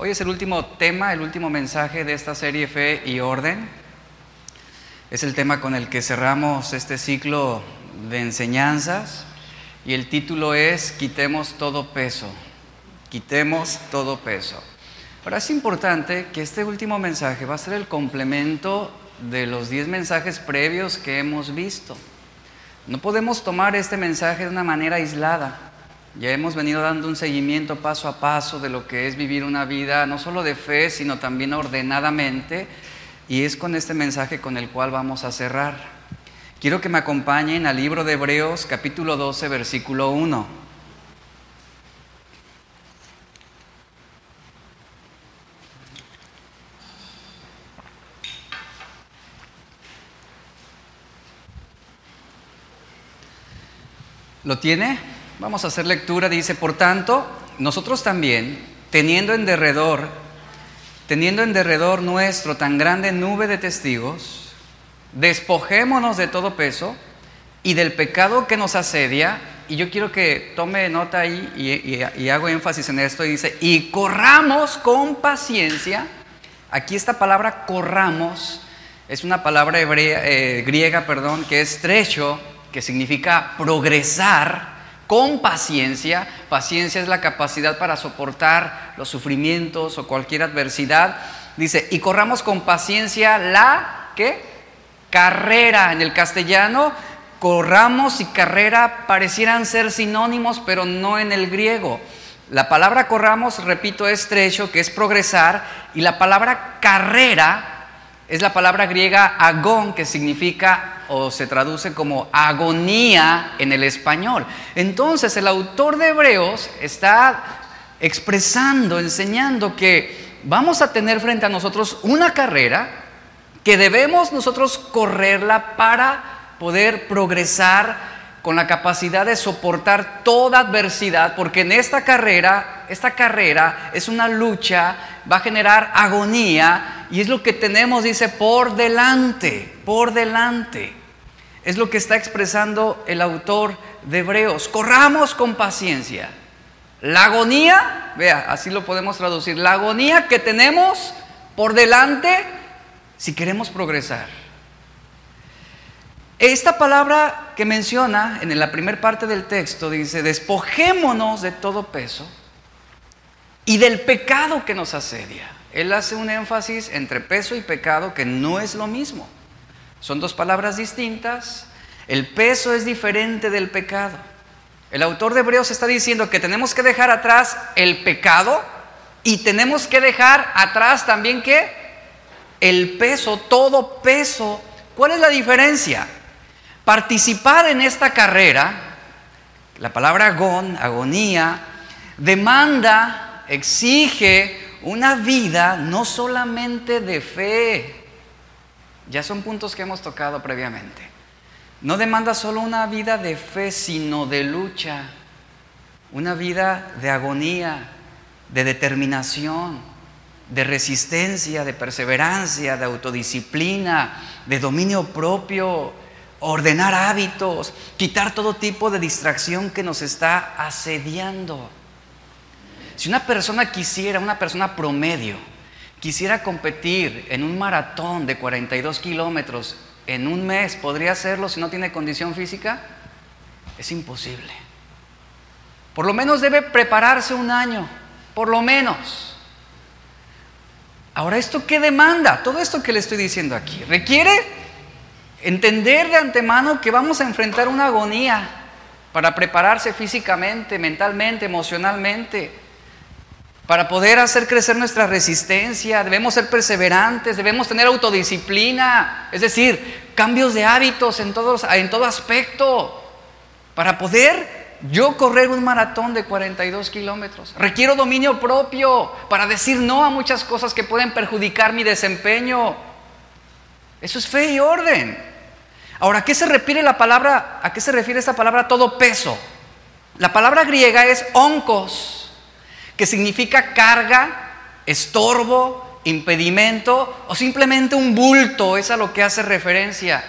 Hoy es el último tema, el último mensaje de esta serie Fe y Orden. Es el tema con el que cerramos este ciclo de enseñanzas y el título es Quitemos todo peso. Quitemos todo peso. Ahora es importante que este último mensaje va a ser el complemento de los 10 mensajes previos que hemos visto. No podemos tomar este mensaje de una manera aislada. Ya hemos venido dando un seguimiento paso a paso de lo que es vivir una vida no solo de fe, sino también ordenadamente. Y es con este mensaje con el cual vamos a cerrar. Quiero que me acompañen al libro de Hebreos capítulo 12, versículo 1. ¿Lo tiene? Vamos a hacer lectura. Dice, por tanto, nosotros también, teniendo en derredor, teniendo en derredor nuestro tan grande nube de testigos, despojémonos de todo peso y del pecado que nos asedia. Y yo quiero que tome nota ahí y, y hago énfasis en esto. Y dice, y corramos con paciencia. Aquí esta palabra corramos es una palabra hebrea, eh, griega, perdón, que es trecho, que significa progresar con paciencia. Paciencia es la capacidad para soportar los sufrimientos o cualquier adversidad. Dice, y corramos con paciencia la, ¿qué? Carrera. En el castellano, corramos y carrera parecieran ser sinónimos, pero no en el griego. La palabra corramos, repito, es trecho, que es progresar, y la palabra carrera es la palabra griega agón, que significa o se traduce como agonía en el español. Entonces el autor de Hebreos está expresando, enseñando que vamos a tener frente a nosotros una carrera que debemos nosotros correrla para poder progresar con la capacidad de soportar toda adversidad, porque en esta carrera, esta carrera es una lucha, va a generar agonía y es lo que tenemos, dice, por delante, por delante. Es lo que está expresando el autor de Hebreos. Corramos con paciencia. La agonía, vea, así lo podemos traducir, la agonía que tenemos por delante si queremos progresar. Esta palabra que menciona en la primera parte del texto dice, despojémonos de todo peso y del pecado que nos asedia. Él hace un énfasis entre peso y pecado que no es lo mismo. Son dos palabras distintas. El peso es diferente del pecado. El autor de Hebreos está diciendo que tenemos que dejar atrás el pecado y tenemos que dejar atrás también que el peso, todo peso. ¿Cuál es la diferencia? Participar en esta carrera, la palabra agonía, demanda, exige una vida no solamente de fe, ya son puntos que hemos tocado previamente. No demanda solo una vida de fe, sino de lucha, una vida de agonía, de determinación, de resistencia, de perseverancia, de autodisciplina, de dominio propio, ordenar hábitos, quitar todo tipo de distracción que nos está asediando. Si una persona quisiera, una persona promedio, quisiera competir en un maratón de 42 kilómetros en un mes, ¿podría hacerlo si no tiene condición física? Es imposible. Por lo menos debe prepararse un año, por lo menos. Ahora, ¿esto qué demanda? Todo esto que le estoy diciendo aquí requiere entender de antemano que vamos a enfrentar una agonía para prepararse físicamente, mentalmente, emocionalmente para poder hacer crecer nuestra resistencia, debemos ser perseverantes, debemos tener autodisciplina, es decir, cambios de hábitos en, todos, en todo aspecto. Para poder yo correr un maratón de 42 kilómetros, requiero dominio propio para decir no a muchas cosas que pueden perjudicar mi desempeño. Eso es fe y orden. Ahora, ¿a qué se refiere la palabra? ¿A qué se refiere esta palabra todo peso? La palabra griega es oncos que significa carga, estorbo, impedimento o simplemente un bulto, es a lo que hace referencia.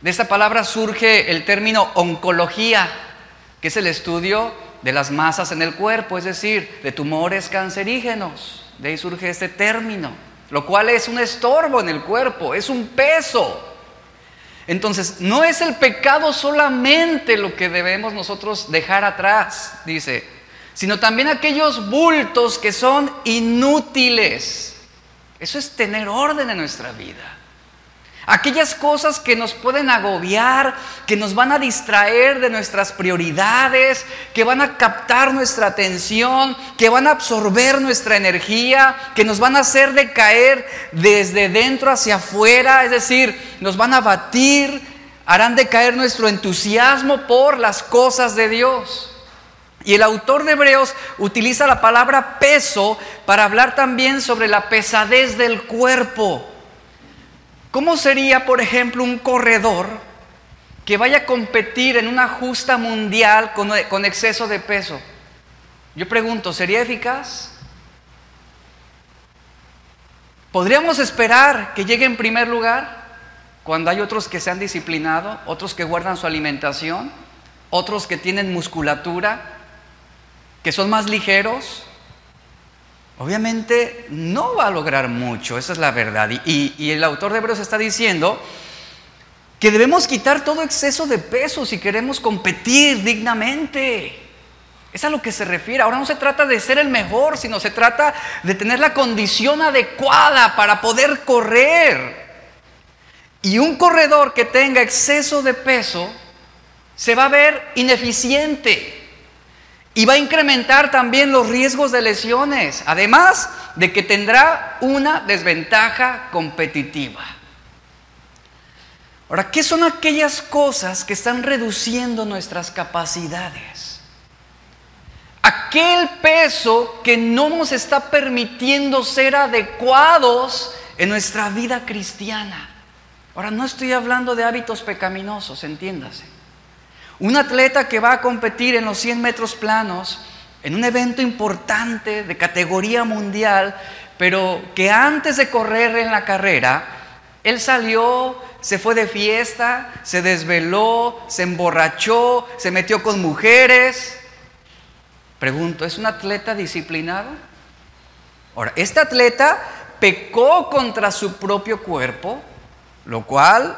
De esta palabra surge el término oncología, que es el estudio de las masas en el cuerpo, es decir, de tumores cancerígenos. De ahí surge este término, lo cual es un estorbo en el cuerpo, es un peso. Entonces, no es el pecado solamente lo que debemos nosotros dejar atrás, dice, sino también aquellos bultos que son inútiles. Eso es tener orden en nuestra vida. Aquellas cosas que nos pueden agobiar, que nos van a distraer de nuestras prioridades, que van a captar nuestra atención, que van a absorber nuestra energía, que nos van a hacer decaer desde dentro hacia afuera, es decir, nos van a batir, harán decaer nuestro entusiasmo por las cosas de Dios. Y el autor de Hebreos utiliza la palabra peso para hablar también sobre la pesadez del cuerpo. ¿Cómo sería, por ejemplo, un corredor que vaya a competir en una justa mundial con, exceso de peso? Yo pregunto, ¿sería eficaz? ¿Podríamos esperar que llegue en primer lugar cuando hay otros que se han disciplinado, otros que guardan su alimentación, otros que tienen musculatura, que son más ligeros? Obviamente no va a lograr mucho, esa es la verdad. Y, el autor de Hebreos está diciendo que debemos quitar todo exceso de peso si queremos competir dignamente. Es a lo que se refiere. Ahora no se trata de ser el mejor, sino se trata de tener la condición adecuada para poder correr. Y un corredor que tenga exceso de peso se va a ver ineficiente. Y va a incrementar también los riesgos de lesiones, además de que tendrá una desventaja competitiva. Ahora, ¿qué son aquellas cosas que están reduciendo nuestras capacidades? Aquel peso que no nos está permitiendo ser adecuados en nuestra vida cristiana. Ahora, no estoy hablando de hábitos pecaminosos, entiéndase. Un atleta que va a competir en los 100 metros planos, en un evento importante de categoría mundial, pero que antes de correr en la carrera, él salió, se fue de fiesta, se desveló, se emborrachó, se metió con mujeres. Pregunto, ¿es un atleta disciplinado? Ahora, este atleta pecó contra su propio cuerpo, lo cual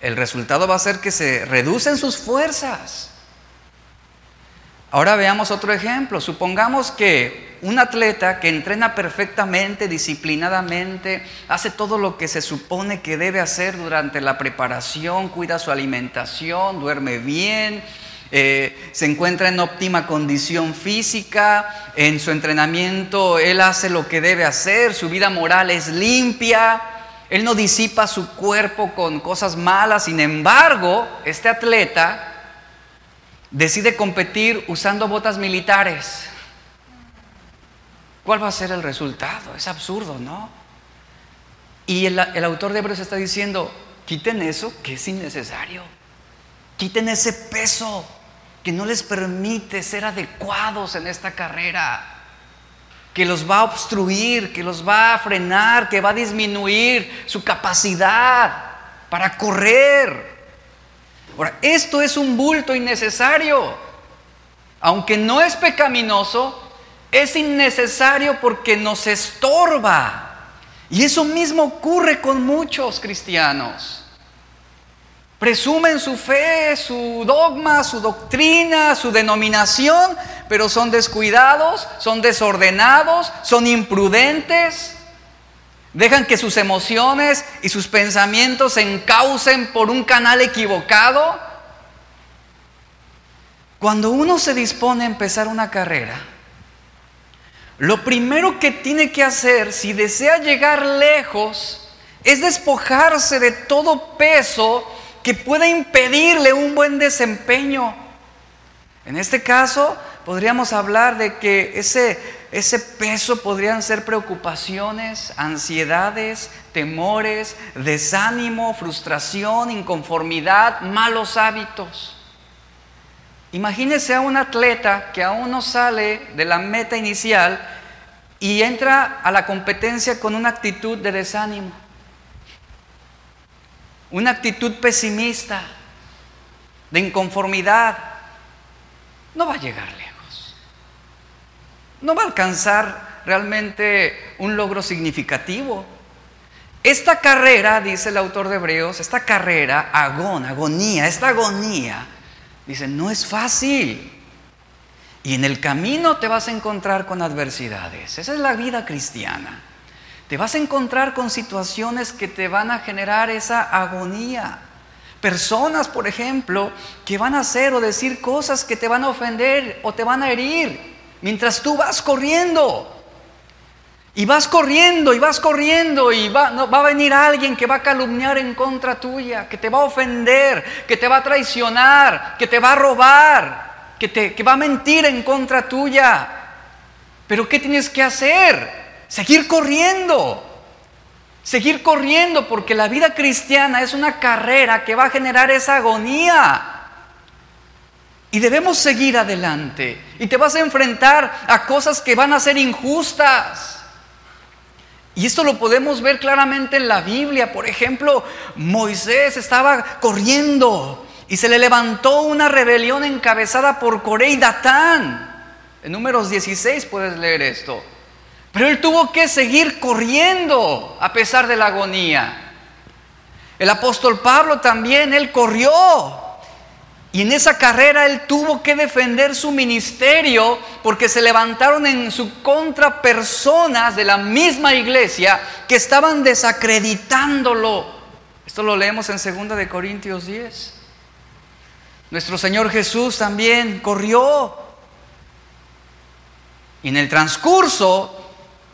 el resultado va a ser que se reducen sus fuerzas. Ahora veamos otro ejemplo. Supongamos que un atleta que entrena perfectamente, disciplinadamente, hace todo lo que se supone que debe hacer durante la preparación, cuida su alimentación, duerme bien, eh, se encuentra en óptima condición física, en su entrenamiento él hace lo que debe hacer, su vida moral es limpia, él no disipa su cuerpo con cosas malas, sin embargo, este atleta decide competir usando botas militares. ¿Cuál va a ser el resultado? Es absurdo, ¿no? Y el, autor de Hebreos está diciendo, quiten eso que es innecesario. Quiten ese peso que no les permite ser adecuados en esta carrera que los va a obstruir, que los va a frenar, que va a disminuir su capacidad para correr. Ahora, esto es un bulto innecesario. Aunque no es pecaminoso, es innecesario porque nos estorba. Y eso mismo ocurre con muchos cristianos. Presumen su fe, su dogma, su doctrina, su denominación, pero son descuidados, son desordenados, son imprudentes. Dejan que sus emociones y sus pensamientos se encaucen por un canal equivocado. Cuando uno se dispone a empezar una carrera, lo primero que tiene que hacer si desea llegar lejos es despojarse de todo peso que pueda impedirle un buen desempeño. En este caso, podríamos hablar de que ese, ese peso podrían ser preocupaciones, ansiedades, temores, desánimo, frustración, inconformidad, malos hábitos. Imagínese a un atleta que aún no sale de la meta inicial y entra a la competencia con una actitud de desánimo una actitud pesimista, de inconformidad, no va a llegar lejos. no va a alcanzar realmente un logro significativo. Esta carrera, dice el autor de Hebreos, esta carrera, agón, agonía, esta agonía, dice, no es fácil. Y en el camino te vas a encontrar con adversidades. Esa es la vida cristiana. Te vas a encontrar con situaciones que te van a generar esa agonía. Personas, por ejemplo, que van a hacer o decir cosas que te van a ofender o te van a herir mientras tú vas corriendo. Y vas corriendo y vas corriendo y va, va a venir alguien que va a calumniar en contra tuya, que te va a ofender, que te va a traicionar, que te va a robar, que, te, que va a mentir en contra tuya. Pero ¿qué tienes que hacer? Seguir corriendo. Seguir corriendo porque la vida cristiana es una carrera que va a generar esa agonía. Y debemos seguir adelante. Y te vas a enfrentar a cosas que van a ser injustas. Y esto lo podemos ver claramente en la Biblia. Por ejemplo, Moisés estaba corriendo y se le levantó una rebelión encabezada por Coré y Datán. En números 16 puedes leer esto. Pero él tuvo que seguir corriendo a pesar de la agonía. El apóstol Pablo también, él corrió. Y en esa carrera él tuvo que defender su ministerio porque se levantaron en su contra personas de la misma iglesia que estaban desacreditándolo. Esto lo leemos en 2 de Corintios 10. Nuestro Señor Jesús también corrió. Y en el transcurso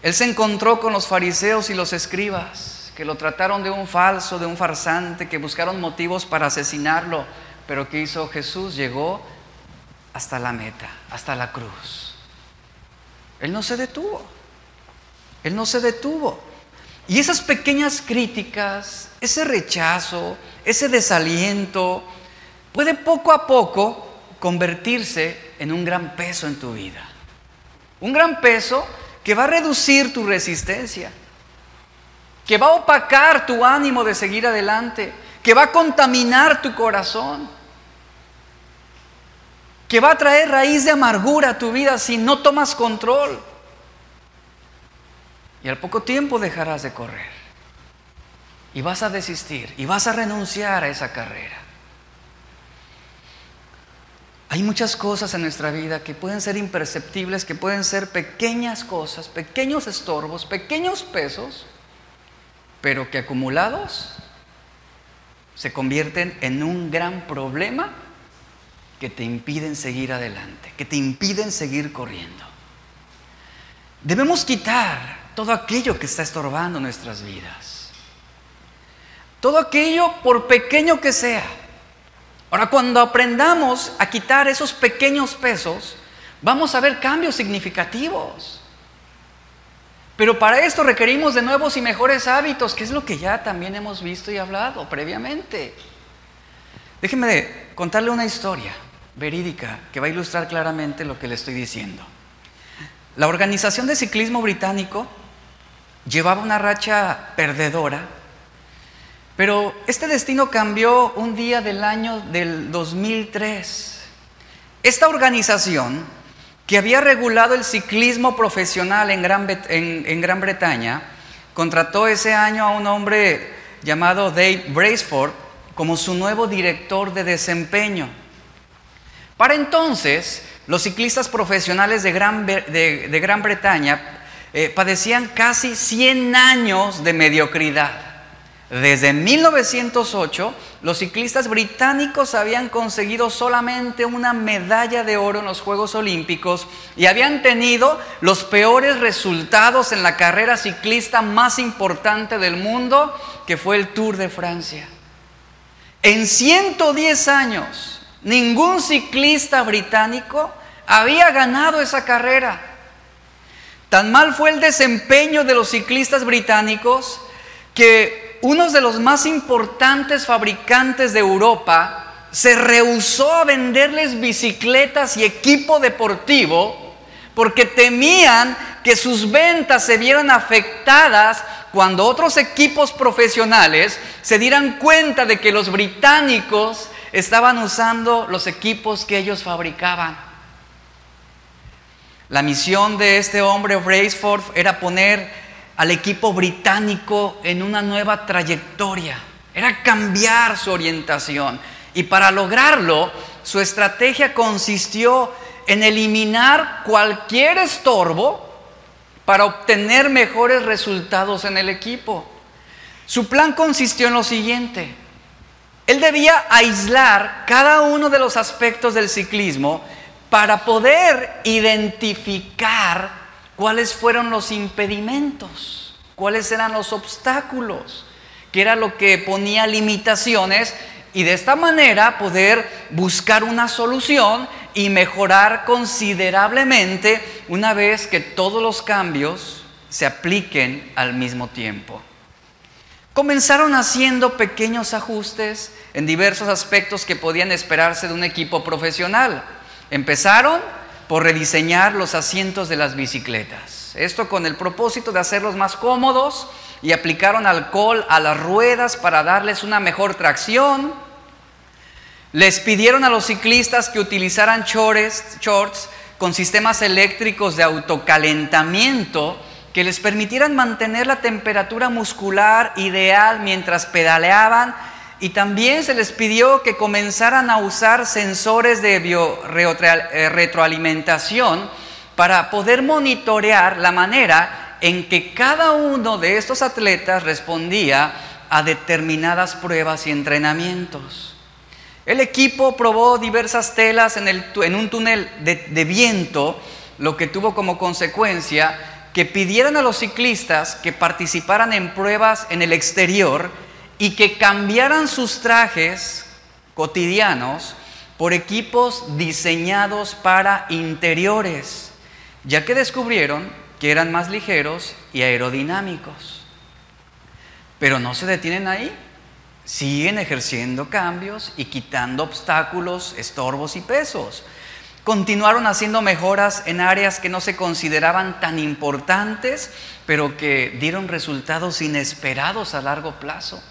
él se encontró con los fariseos y los escribas, que lo trataron de un falso, de un farsante, que buscaron motivos para asesinarlo. Pero ¿qué hizo Jesús? Llegó hasta la meta, hasta la cruz. Él no se detuvo. Él no se detuvo. Y esas pequeñas críticas, ese rechazo, ese desaliento, puede poco a poco convertirse en un gran peso en tu vida. Un gran peso que va a reducir tu resistencia, que va a opacar tu ánimo de seguir adelante, que va a contaminar tu corazón, que va a traer raíz de amargura a tu vida si no tomas control. Y al poco tiempo dejarás de correr. Y vas a desistir y vas a renunciar a esa carrera. Hay muchas cosas en nuestra vida que pueden ser imperceptibles, que pueden ser pequeñas cosas, pequeños estorbos, pequeños pesos, pero que acumulados se convierten en un gran problema que te impiden seguir adelante, que te impiden seguir corriendo. Debemos quitar todo aquello que está estorbando nuestras vidas. Todo aquello, por pequeño que sea, Ahora, cuando aprendamos a quitar esos pequeños pesos, vamos a ver cambios significativos. Pero para esto requerimos de nuevos y mejores hábitos, que es lo que ya también hemos visto y hablado previamente. Déjeme contarle una historia verídica que va a ilustrar claramente lo que le estoy diciendo. La Organización de Ciclismo Británico llevaba una racha perdedora pero este destino cambió un día del año del 2003. Esta organización, que había regulado el ciclismo profesional en Gran, Bretaña, contrató ese año a un hombre llamado Dave Braceford como su nuevo director de desempeño. Para entonces, los ciclistas profesionales de Gran, Bretaña eh, padecían casi 100 años de mediocridad. Desde 1908, los ciclistas británicos habían conseguido solamente una medalla de oro en los Juegos Olímpicos y habían tenido los peores resultados en la carrera ciclista más importante del mundo, que fue el Tour de Francia. En 110 años, ningún ciclista británico había ganado esa carrera. Tan mal fue el desempeño de los ciclistas británicos que uno de los más importantes fabricantes de Europa se rehusó a venderles bicicletas y equipo deportivo porque temían que sus ventas se vieran afectadas cuando otros equipos profesionales se dieran cuenta de que los británicos estaban usando los equipos que ellos fabricaban. La misión de este hombre, Braceford, era poner al equipo británico en una nueva trayectoria, era cambiar su orientación. Y para lograrlo, su estrategia consistió en eliminar cualquier estorbo para obtener mejores resultados en el equipo. Su plan consistió en lo siguiente. Él debía aislar cada uno de los aspectos del ciclismo para poder identificar cuáles fueron los impedimentos, cuáles eran los obstáculos, qué era lo que ponía limitaciones y de esta manera poder buscar una solución y mejorar considerablemente una vez que todos los cambios se apliquen al mismo tiempo. Comenzaron haciendo pequeños ajustes en diversos aspectos que podían esperarse de un equipo profesional. Empezaron por rediseñar los asientos de las bicicletas. Esto con el propósito de hacerlos más cómodos y aplicaron alcohol a las ruedas para darles una mejor tracción. Les pidieron a los ciclistas que utilizaran shorts, con sistemas eléctricos de autocalentamiento que les permitieran mantener la temperatura muscular ideal mientras pedaleaban y también se les pidió que comenzaran a usar sensores de eh, retroalimentación para poder monitorear la manera en que cada uno de estos atletas respondía a determinadas pruebas y entrenamientos. El equipo probó diversas telas en, un túnel de viento, lo que tuvo como consecuencia que pidieran a los ciclistas que participaran en pruebas en el exterior y que cambiaran sus trajes cotidianos por equipos diseñados para interiores, ya que descubrieron que eran más ligeros y aerodinámicos. Pero no se detienen ahí, siguen ejerciendo cambios y quitando obstáculos, estorbos y pesos continuaron haciendo mejoras en áreas que no se consideraban tan importantes, pero que dieron resultados inesperados a largo plazo.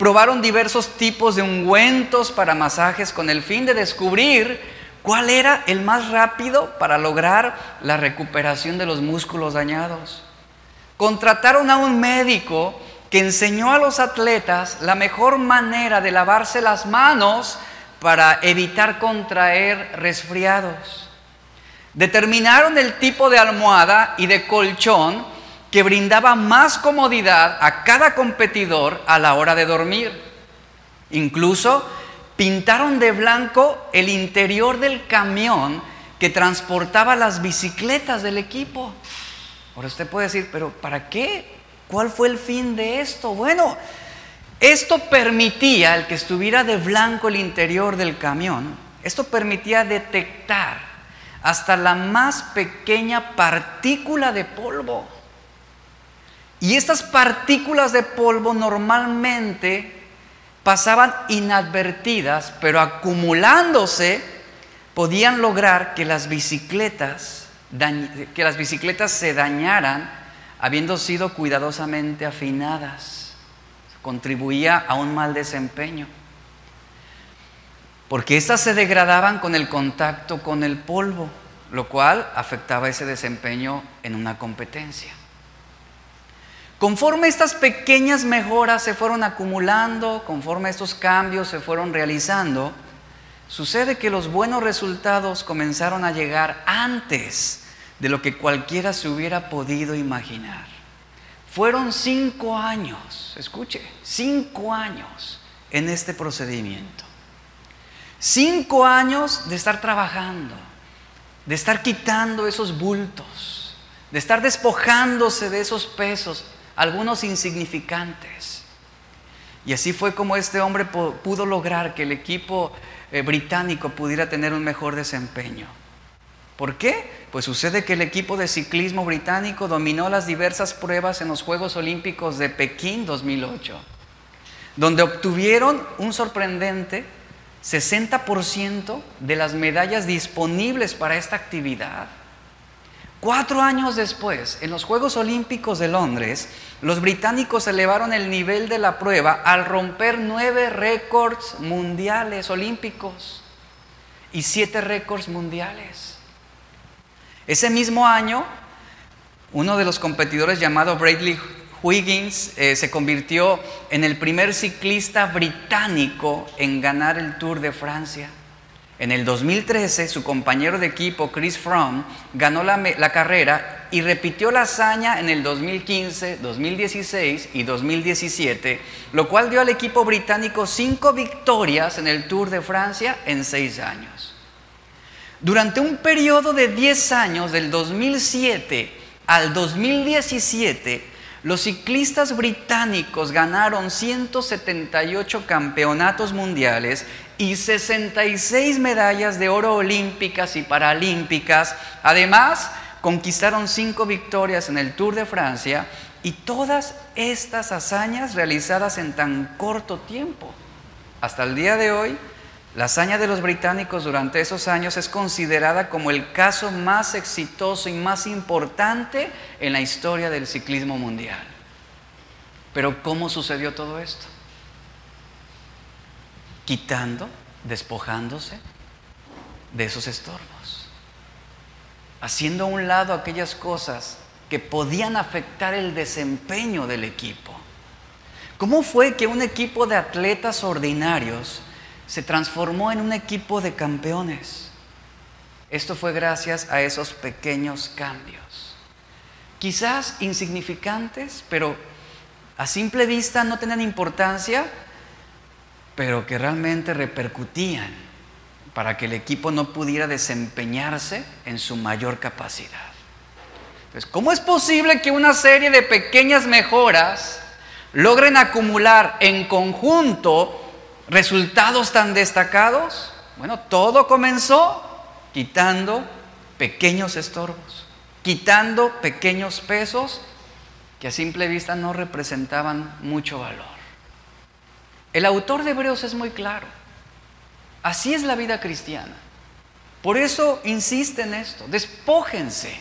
Probaron diversos tipos de ungüentos para masajes con el fin de descubrir cuál era el más rápido para lograr la recuperación de los músculos dañados. Contrataron a un médico que enseñó a los atletas la mejor manera de lavarse las manos para evitar contraer resfriados. Determinaron el tipo de almohada y de colchón que brindaba más comodidad a cada competidor a la hora de dormir. Incluso pintaron de blanco el interior del camión que transportaba las bicicletas del equipo. Ahora usted puede decir, pero ¿para qué? ¿Cuál fue el fin de esto? Bueno, esto permitía, el que estuviera de blanco el interior del camión, esto permitía detectar hasta la más pequeña partícula de polvo. Y estas partículas de polvo normalmente pasaban inadvertidas, pero acumulándose podían lograr que las bicicletas, que las bicicletas se dañaran habiendo sido cuidadosamente afinadas contribuía a un mal desempeño. Porque éstas se degradaban con el contacto con el polvo, lo cual afectaba ese desempeño en una competencia. Conforme estas pequeñas mejoras se fueron acumulando, conforme estos cambios se fueron realizando, sucede que los buenos resultados comenzaron a llegar antes de lo que cualquiera se hubiera podido imaginar. Fueron cinco años, escuche, cinco años en este procedimiento. Cinco años de estar trabajando, de estar quitando esos bultos, de estar despojándose de esos pesos, algunos insignificantes. Y así fue como este hombre pudo lograr que el equipo eh, británico pudiera tener un mejor desempeño. ¿Por qué? Pues sucede que el equipo de ciclismo británico dominó las diversas pruebas en los Juegos Olímpicos de Pekín 2008, donde obtuvieron un sorprendente 60% de las medallas disponibles para esta actividad. Cuatro años después, en los Juegos Olímpicos de Londres, los británicos elevaron el nivel de la prueba al romper nueve récords mundiales olímpicos y siete récords mundiales. Ese mismo año, uno de los competidores llamado Bradley Wiggins eh, se convirtió en el primer ciclista británico en ganar el Tour de Francia. En el 2013, su compañero de equipo, Chris Fromm, ganó la, carrera y repitió la hazaña en el 2015, 2016 y 2017, lo cual dio al equipo británico cinco victorias en el Tour de Francia en seis años. Durante un periodo de 10 años, del 2007 al 2017, los ciclistas británicos ganaron 178 campeonatos mundiales y 66 medallas de oro olímpicas y paralímpicas. Además, conquistaron 5 victorias en el Tour de Francia y todas estas hazañas realizadas en tan corto tiempo. Hasta el día de hoy, la hazaña de los británicos durante esos años es considerada como el caso más exitoso y más importante en la historia del ciclismo mundial. Pero ¿cómo sucedió todo esto? Quitando, despojándose de esos estorbos, haciendo a un lado aquellas cosas que podían afectar el desempeño del equipo. ¿Cómo fue que un equipo de atletas ordinarios se transformó en un equipo de campeones? Esto fue gracias a esos pequeños cambios. Quizás insignificantes, pero a simple vista no tenían importancia, pero que realmente repercutían para que el equipo no pudiera desempeñarse en su mayor capacidad. Entonces, ¿cómo es posible que una serie de pequeñas mejoras logren acumular en conjunto resultados tan destacados? Bueno, todo comenzó quitando pequeños estorbos, quitando pequeños pesos que a simple vista no representaban mucho valor. El autor de Hebreos es muy claro. Así es la vida cristiana. Por eso insiste en esto. Despójense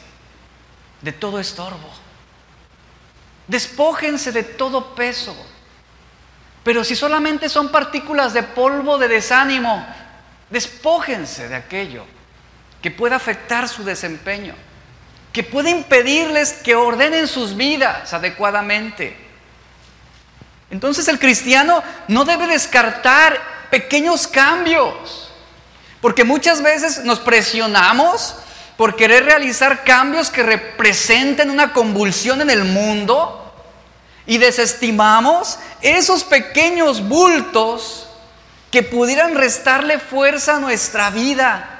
de todo estorbo. Despójense de todo peso. Pero si solamente son partículas de polvo de desánimo, despójense de aquello que pueda afectar su desempeño, que puede impedirles que ordenen sus vidas adecuadamente entonces el cristiano no debe descartar pequeños cambios, porque muchas veces nos presionamos por querer realizar cambios que representen una convulsión en el mundo y desestimamos esos pequeños bultos que pudieran restarle fuerza a nuestra vida.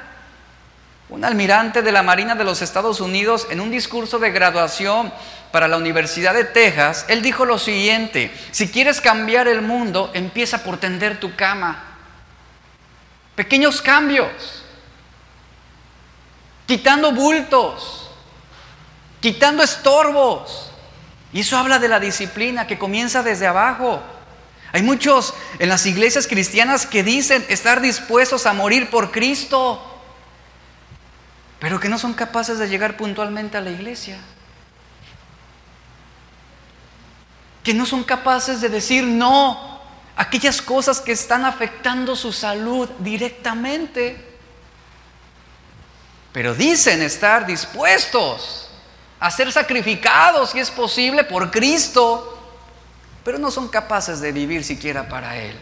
Un almirante de la Marina de los Estados Unidos en un discurso de graduación para la Universidad de Texas, él dijo lo siguiente, si quieres cambiar el mundo, empieza por tender tu cama. Pequeños cambios, quitando bultos, quitando estorbos. Y eso habla de la disciplina que comienza desde abajo. Hay muchos en las iglesias cristianas que dicen estar dispuestos a morir por Cristo, pero que no son capaces de llegar puntualmente a la iglesia. Que no son capaces de decir no a aquellas cosas que están afectando su salud directamente. Pero dicen estar dispuestos a ser sacrificados, si es posible, por Cristo, pero no son capaces de vivir siquiera para Él,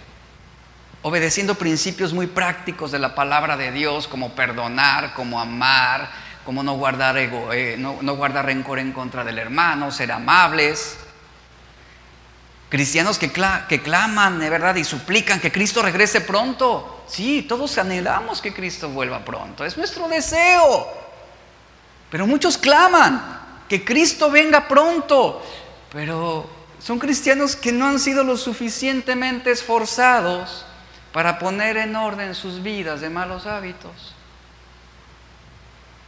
obedeciendo principios muy prácticos de la palabra de Dios, como perdonar, como amar, como no guardar, ego, eh, no, no guardar rencor en contra del hermano, ser amables. Cristianos que, claman, de verdad, y suplican que Cristo regrese pronto. Sí, todos anhelamos que Cristo vuelva pronto. Es nuestro deseo. Pero muchos claman que Cristo venga pronto. Pero son cristianos que no han sido lo suficientemente esforzados para poner en orden sus vidas de malos hábitos.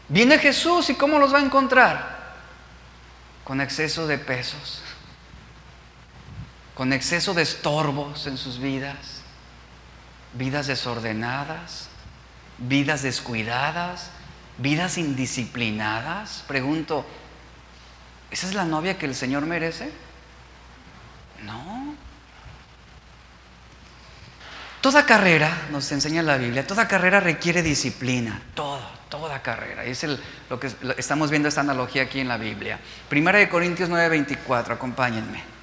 Viene Jesús y ¿cómo los va a encontrar? Con exceso de pesos con exceso de estorbos en sus vidas, vidas desordenadas, vidas descuidadas, vidas indisciplinadas. Pregunto, ¿esa es la novia que el Señor merece? No. Toda carrera, nos enseña la Biblia, toda carrera requiere disciplina, toda, toda carrera. Es lo que estamos viendo esta analogía aquí en la Biblia. Primera de Corintios 9:24, acompáñenme.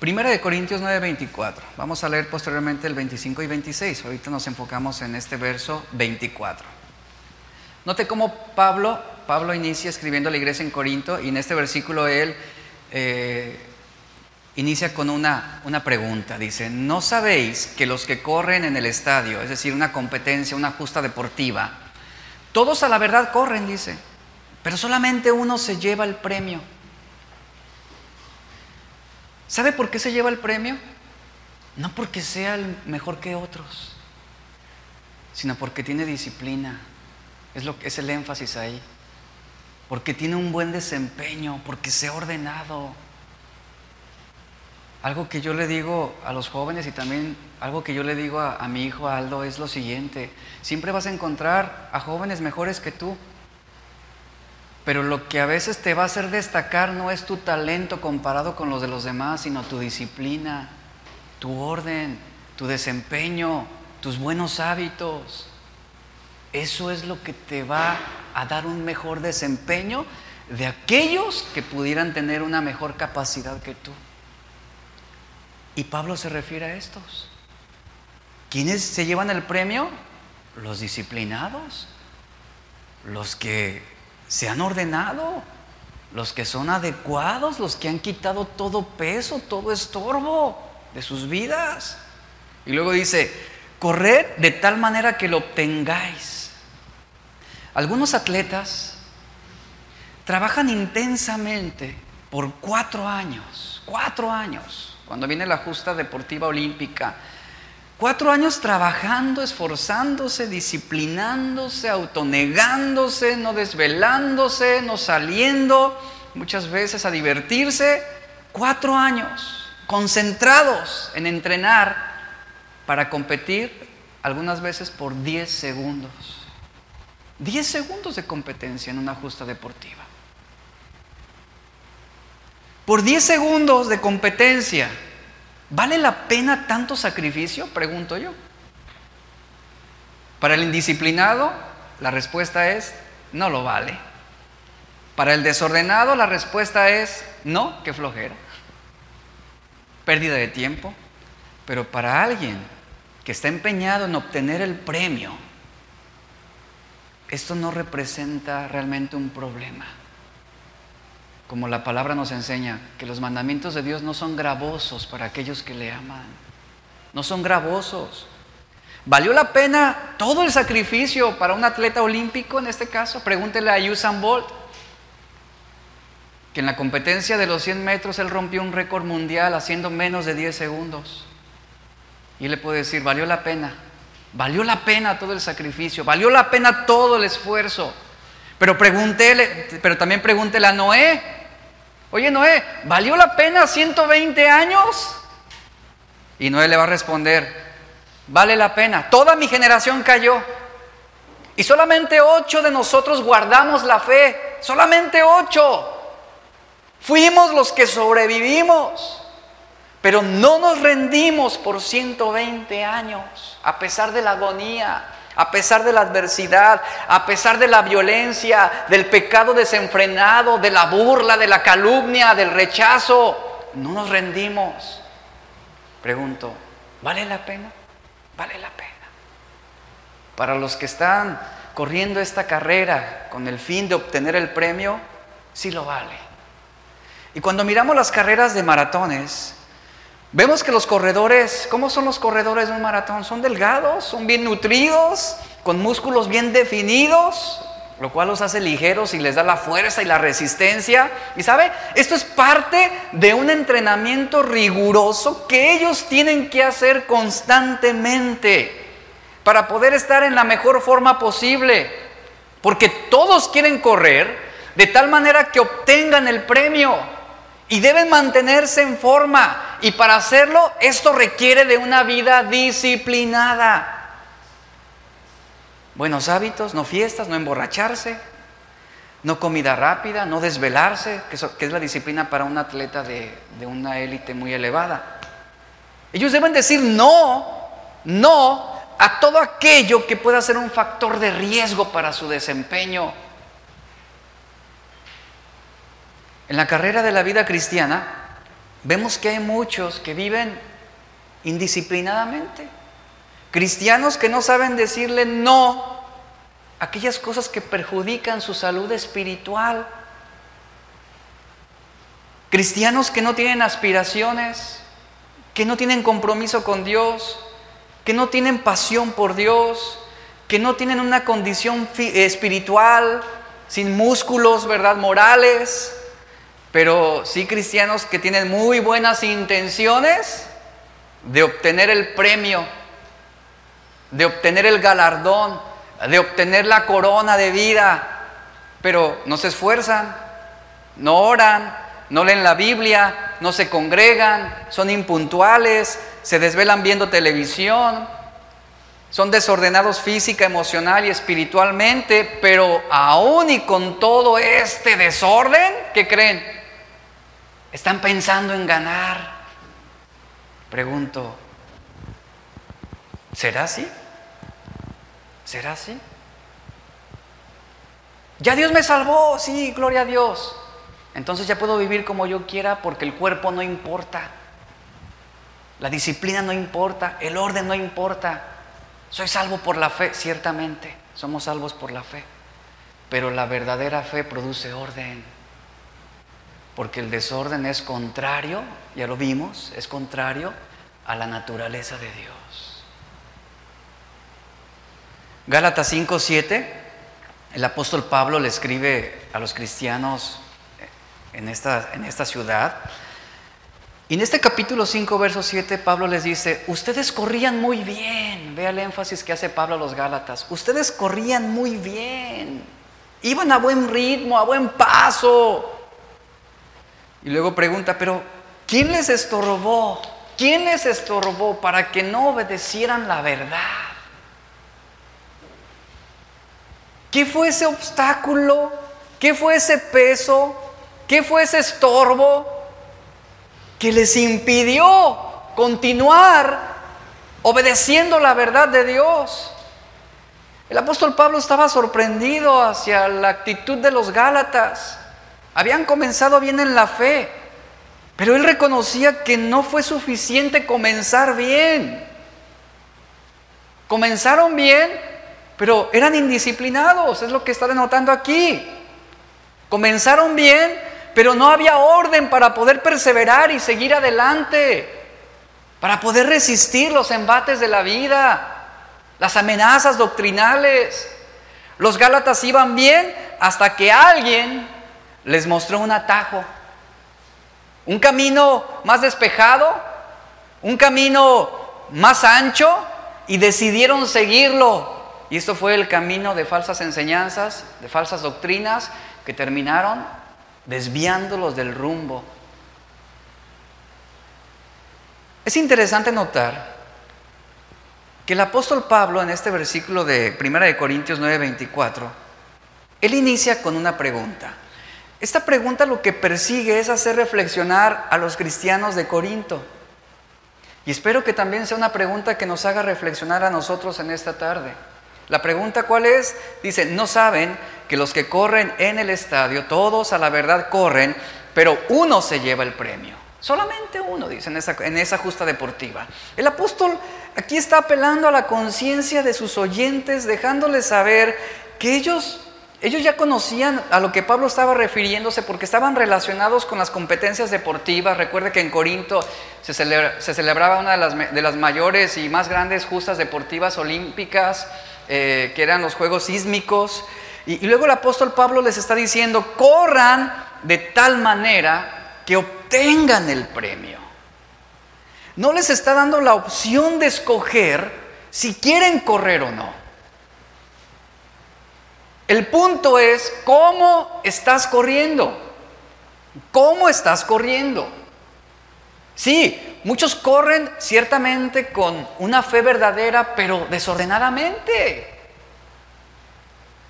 Primera de Corintios 9:24. Vamos a leer posteriormente el 25 y 26. Ahorita nos enfocamos en este verso 24. Note cómo Pablo Pablo inicia escribiendo a la iglesia en Corinto y en este versículo él eh, inicia con una, una pregunta. Dice, ¿no sabéis que los que corren en el estadio, es decir, una competencia, una justa deportiva, todos a la verdad corren, dice, pero solamente uno se lleva el premio? ¿Sabe por qué se lleva el premio? No porque sea el mejor que otros, sino porque tiene disciplina. Es, lo, es el énfasis ahí porque tiene un buen desempeño, porque se ha ordenado. Algo que yo le digo a los jóvenes y también algo que yo le digo a, mi hijo Aldo es lo siguiente, siempre vas a encontrar a jóvenes mejores que tú, pero lo que a veces te va a hacer destacar no es tu talento comparado con los de los demás, sino tu disciplina, tu orden, tu desempeño, tus buenos hábitos. Eso es lo que te va a dar un mejor desempeño de aquellos que pudieran tener una mejor capacidad que tú. Y Pablo se refiere a estos. ¿Quiénes se llevan el premio? Los disciplinados, los que se han ordenado, los que son adecuados, los que han quitado todo peso, todo estorbo de sus vidas. Y luego dice, corred de tal manera que lo obtengáis. Algunos atletas trabajan intensamente por cuatro años, cuatro años, cuando viene la justa deportiva olímpica. Cuatro años trabajando, esforzándose, disciplinándose, autonegándose, no desvelándose, no saliendo, muchas veces a divertirse. Cuatro años concentrados en entrenar para competir, algunas veces por diez segundos. 10 segundos de competencia en una justa deportiva. Por 10 segundos de competencia, ¿vale la pena tanto sacrificio? Pregunto yo. Para el indisciplinado, la respuesta es, no lo vale. Para el desordenado, la respuesta es, no, qué flojera. Pérdida de tiempo. Pero para alguien que está empeñado en obtener el premio, esto no representa realmente un problema. Como la palabra nos enseña, que los mandamientos de Dios no son gravosos para aquellos que le aman. No son gravosos. ¿Valió la pena todo el sacrificio para un atleta olímpico en este caso? Pregúntele a Usain Bolt, que en la competencia de los 100 metros él rompió un récord mundial haciendo menos de 10 segundos. Y él le puede decir, ¿valió la pena? Valió la pena todo el sacrificio, valió la pena todo el esfuerzo. Pero pregúntele, pero también pregúntele a Noé. Oye, Noé, ¿valió la pena 120 años? Y Noé le va a responder, vale la pena. Toda mi generación cayó. Y solamente ocho de nosotros guardamos la fe. Solamente ocho. Fuimos los que sobrevivimos. Pero no nos rendimos por 120 años, a pesar de la agonía, a pesar de la adversidad, a pesar de la violencia, del pecado desenfrenado, de la burla, de la calumnia, del rechazo. No nos rendimos. Pregunto, ¿vale la pena? Vale la pena. Para los que están corriendo esta carrera con el fin de obtener el premio, sí lo vale. Y cuando miramos las carreras de maratones, Vemos que los corredores, ¿cómo son los corredores de un maratón? Son delgados, son bien nutridos, con músculos bien definidos, lo cual los hace ligeros y les da la fuerza y la resistencia. Y sabe, esto es parte de un entrenamiento riguroso que ellos tienen que hacer constantemente para poder estar en la mejor forma posible. Porque todos quieren correr de tal manera que obtengan el premio y deben mantenerse en forma. Y para hacerlo, esto requiere de una vida disciplinada. Buenos hábitos, no fiestas, no emborracharse, no comida rápida, no desvelarse, que, es la disciplina para un atleta de, una élite muy elevada. Ellos deben decir no, no a todo aquello que pueda ser un factor de riesgo para su desempeño. En la carrera de la vida cristiana vemos que hay muchos que viven indisciplinadamente. Cristianos que no saben decirle no aquellas cosas que perjudican su salud espiritual. Cristianos que no tienen aspiraciones, que no tienen compromiso con Dios, que no tienen pasión por Dios, que no tienen una condición espiritual, sin músculos, ¿verdad? Morales, pero sí cristianos que tienen muy buenas intenciones de obtener el premio, de obtener el galardón, de obtener la corona de vida, pero no se esfuerzan, no oran, no leen la Biblia, no se congregan, son impuntuales, se desvelan viendo televisión, son desordenados física, emocional y espiritualmente, pero aún y con todo este desorden, ¿qué creen? Están pensando en ganar. Pregunto, ¿será así? ¿Será así? Ya Dios me salvó, sí, gloria a Dios. Entonces ya puedo vivir como yo quiera porque el cuerpo no importa. La disciplina no importa, el orden no importa. Soy salvo por la fe, ciertamente, somos salvos por la fe. Pero la verdadera fe produce orden. Porque el desorden es contrario, ya lo vimos, es contrario a la naturaleza de Dios. Gálatas 5, 7, el apóstol Pablo le escribe a los cristianos en esta, en esta ciudad. Y en este capítulo 5, verso 7, Pablo les dice, ustedes corrían muy bien. Vea el énfasis que hace Pablo a los Gálatas. Ustedes corrían muy bien. Iban a buen ritmo, a buen paso. Y luego pregunta, pero ¿quién les estorbó? ¿Quién les estorbó para que no obedecieran la verdad? ¿Qué fue ese obstáculo? ¿Qué fue ese peso? ¿Qué fue ese estorbo que les impidió continuar obedeciendo la verdad de Dios? El apóstol Pablo estaba sorprendido hacia la actitud de los Gálatas. Habían comenzado bien en la fe, pero él reconocía que no fue suficiente comenzar bien. Comenzaron bien, pero eran indisciplinados, es lo que está denotando aquí. Comenzaron bien, pero no había orden para poder perseverar y seguir adelante, para poder resistir los embates de la vida, las amenazas doctrinales. Los Gálatas iban bien hasta que alguien les mostró un atajo, un camino más despejado, un camino más ancho y decidieron seguirlo. Y esto fue el camino de falsas enseñanzas, de falsas doctrinas, que terminaron desviándolos del rumbo. Es interesante notar que el apóstol Pablo en este versículo de 1 de Corintios 9:24, él inicia con una pregunta. Esta pregunta lo que persigue es hacer reflexionar a los cristianos de Corinto. Y espero que también sea una pregunta que nos haga reflexionar a nosotros en esta tarde. La pregunta cuál es? Dice, no saben que los que corren en el estadio, todos a la verdad corren, pero uno se lleva el premio. Solamente uno, dice en esa, en esa justa deportiva. El apóstol aquí está apelando a la conciencia de sus oyentes, dejándoles saber que ellos ellos ya conocían a lo que Pablo estaba refiriéndose porque estaban relacionados con las competencias deportivas. Recuerde que en Corinto se, celebraba una de las, mayores y más grandes justas deportivas olímpicas. Eh, que eran los juegos sísmicos. Y luego el apóstol Pablo les está diciendo, corran de tal manera que obtengan el premio. No les está dando la opción de escoger si quieren correr o no. El punto es cómo estás corriendo. ¿Cómo estás corriendo? Sí, muchos corren ciertamente con una fe verdadera, pero desordenadamente.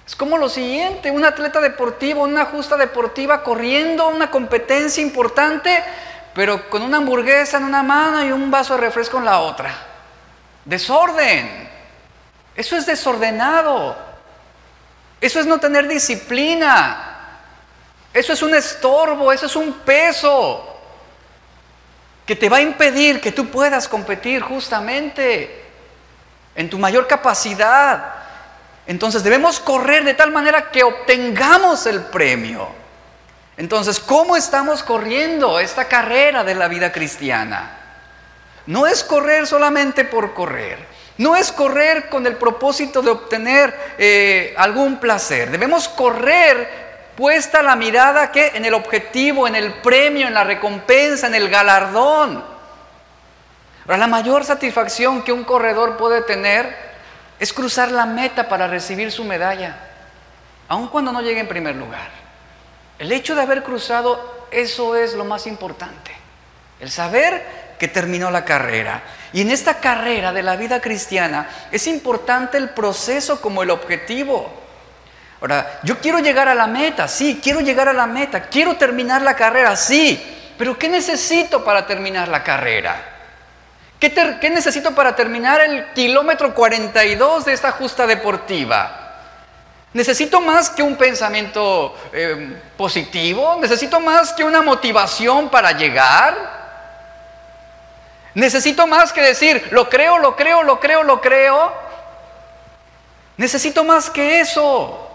Es como lo siguiente, un atleta deportivo, una justa deportiva corriendo una competencia importante, pero con una hamburguesa en una mano y un vaso de refresco en la otra. Desorden. Eso es desordenado. Eso es no tener disciplina. Eso es un estorbo, eso es un peso que te va a impedir que tú puedas competir justamente en tu mayor capacidad. Entonces debemos correr de tal manera que obtengamos el premio. Entonces, ¿cómo estamos corriendo esta carrera de la vida cristiana? No es correr solamente por correr. No es correr con el propósito de obtener eh, algún placer. Debemos correr puesta la mirada que en el objetivo, en el premio, en la recompensa, en el galardón. La mayor satisfacción que un corredor puede tener es cruzar la meta para recibir su medalla, aun cuando no llegue en primer lugar. El hecho de haber cruzado, eso es lo más importante. El saber que terminó la carrera. Y en esta carrera de la vida cristiana es importante el proceso como el objetivo. Ahora, yo quiero llegar a la meta, sí, quiero llegar a la meta, quiero terminar la carrera, sí, pero ¿qué necesito para terminar la carrera? ¿Qué, necesito para terminar el kilómetro 42 de esta justa deportiva? ¿Necesito más que un pensamiento eh, positivo? ¿Necesito más que una motivación para llegar? ¿Necesito más que decir, lo creo, lo creo, lo creo, lo creo? Necesito más que eso.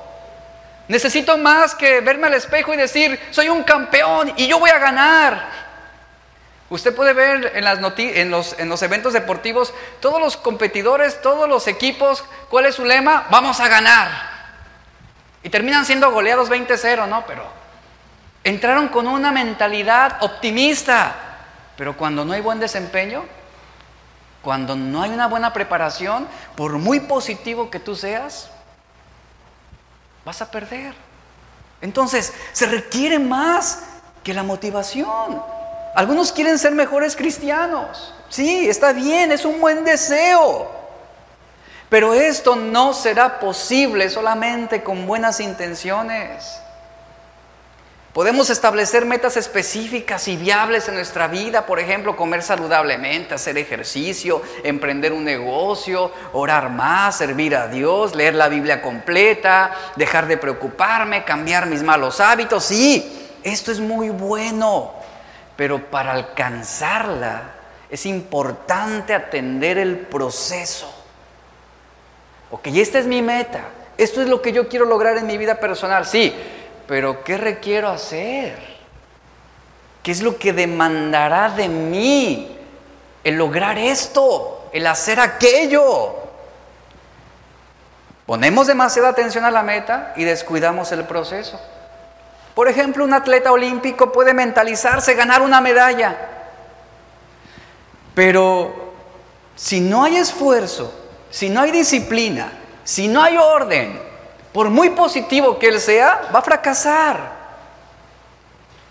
Necesito más que verme al espejo y decir, soy un campeón y yo voy a ganar. Usted puede ver en, las en, los, en los eventos deportivos todos los competidores, todos los equipos, ¿cuál es su lema? Vamos a ganar. Y terminan siendo goleados 20-0, ¿no? Pero entraron con una mentalidad optimista. Pero cuando no hay buen desempeño, cuando no hay una buena preparación, por muy positivo que tú seas, vas a perder. Entonces, se requiere más que la motivación. Algunos quieren ser mejores cristianos. Sí, está bien, es un buen deseo. Pero esto no será posible solamente con buenas intenciones. Podemos establecer metas específicas y viables en nuestra vida, por ejemplo, comer saludablemente, hacer ejercicio, emprender un negocio, orar más, servir a Dios, leer la Biblia completa, dejar de preocuparme, cambiar mis malos hábitos. Sí, esto es muy bueno, pero para alcanzarla es importante atender el proceso. Ok, esta es mi meta, esto es lo que yo quiero lograr en mi vida personal, sí pero ¿qué requiero hacer? ¿Qué es lo que demandará de mí el lograr esto, el hacer aquello? Ponemos demasiada atención a la meta y descuidamos el proceso. Por ejemplo, un atleta olímpico puede mentalizarse ganar una medalla, pero si no hay esfuerzo, si no hay disciplina, si no hay orden, por muy positivo que él sea, va a fracasar.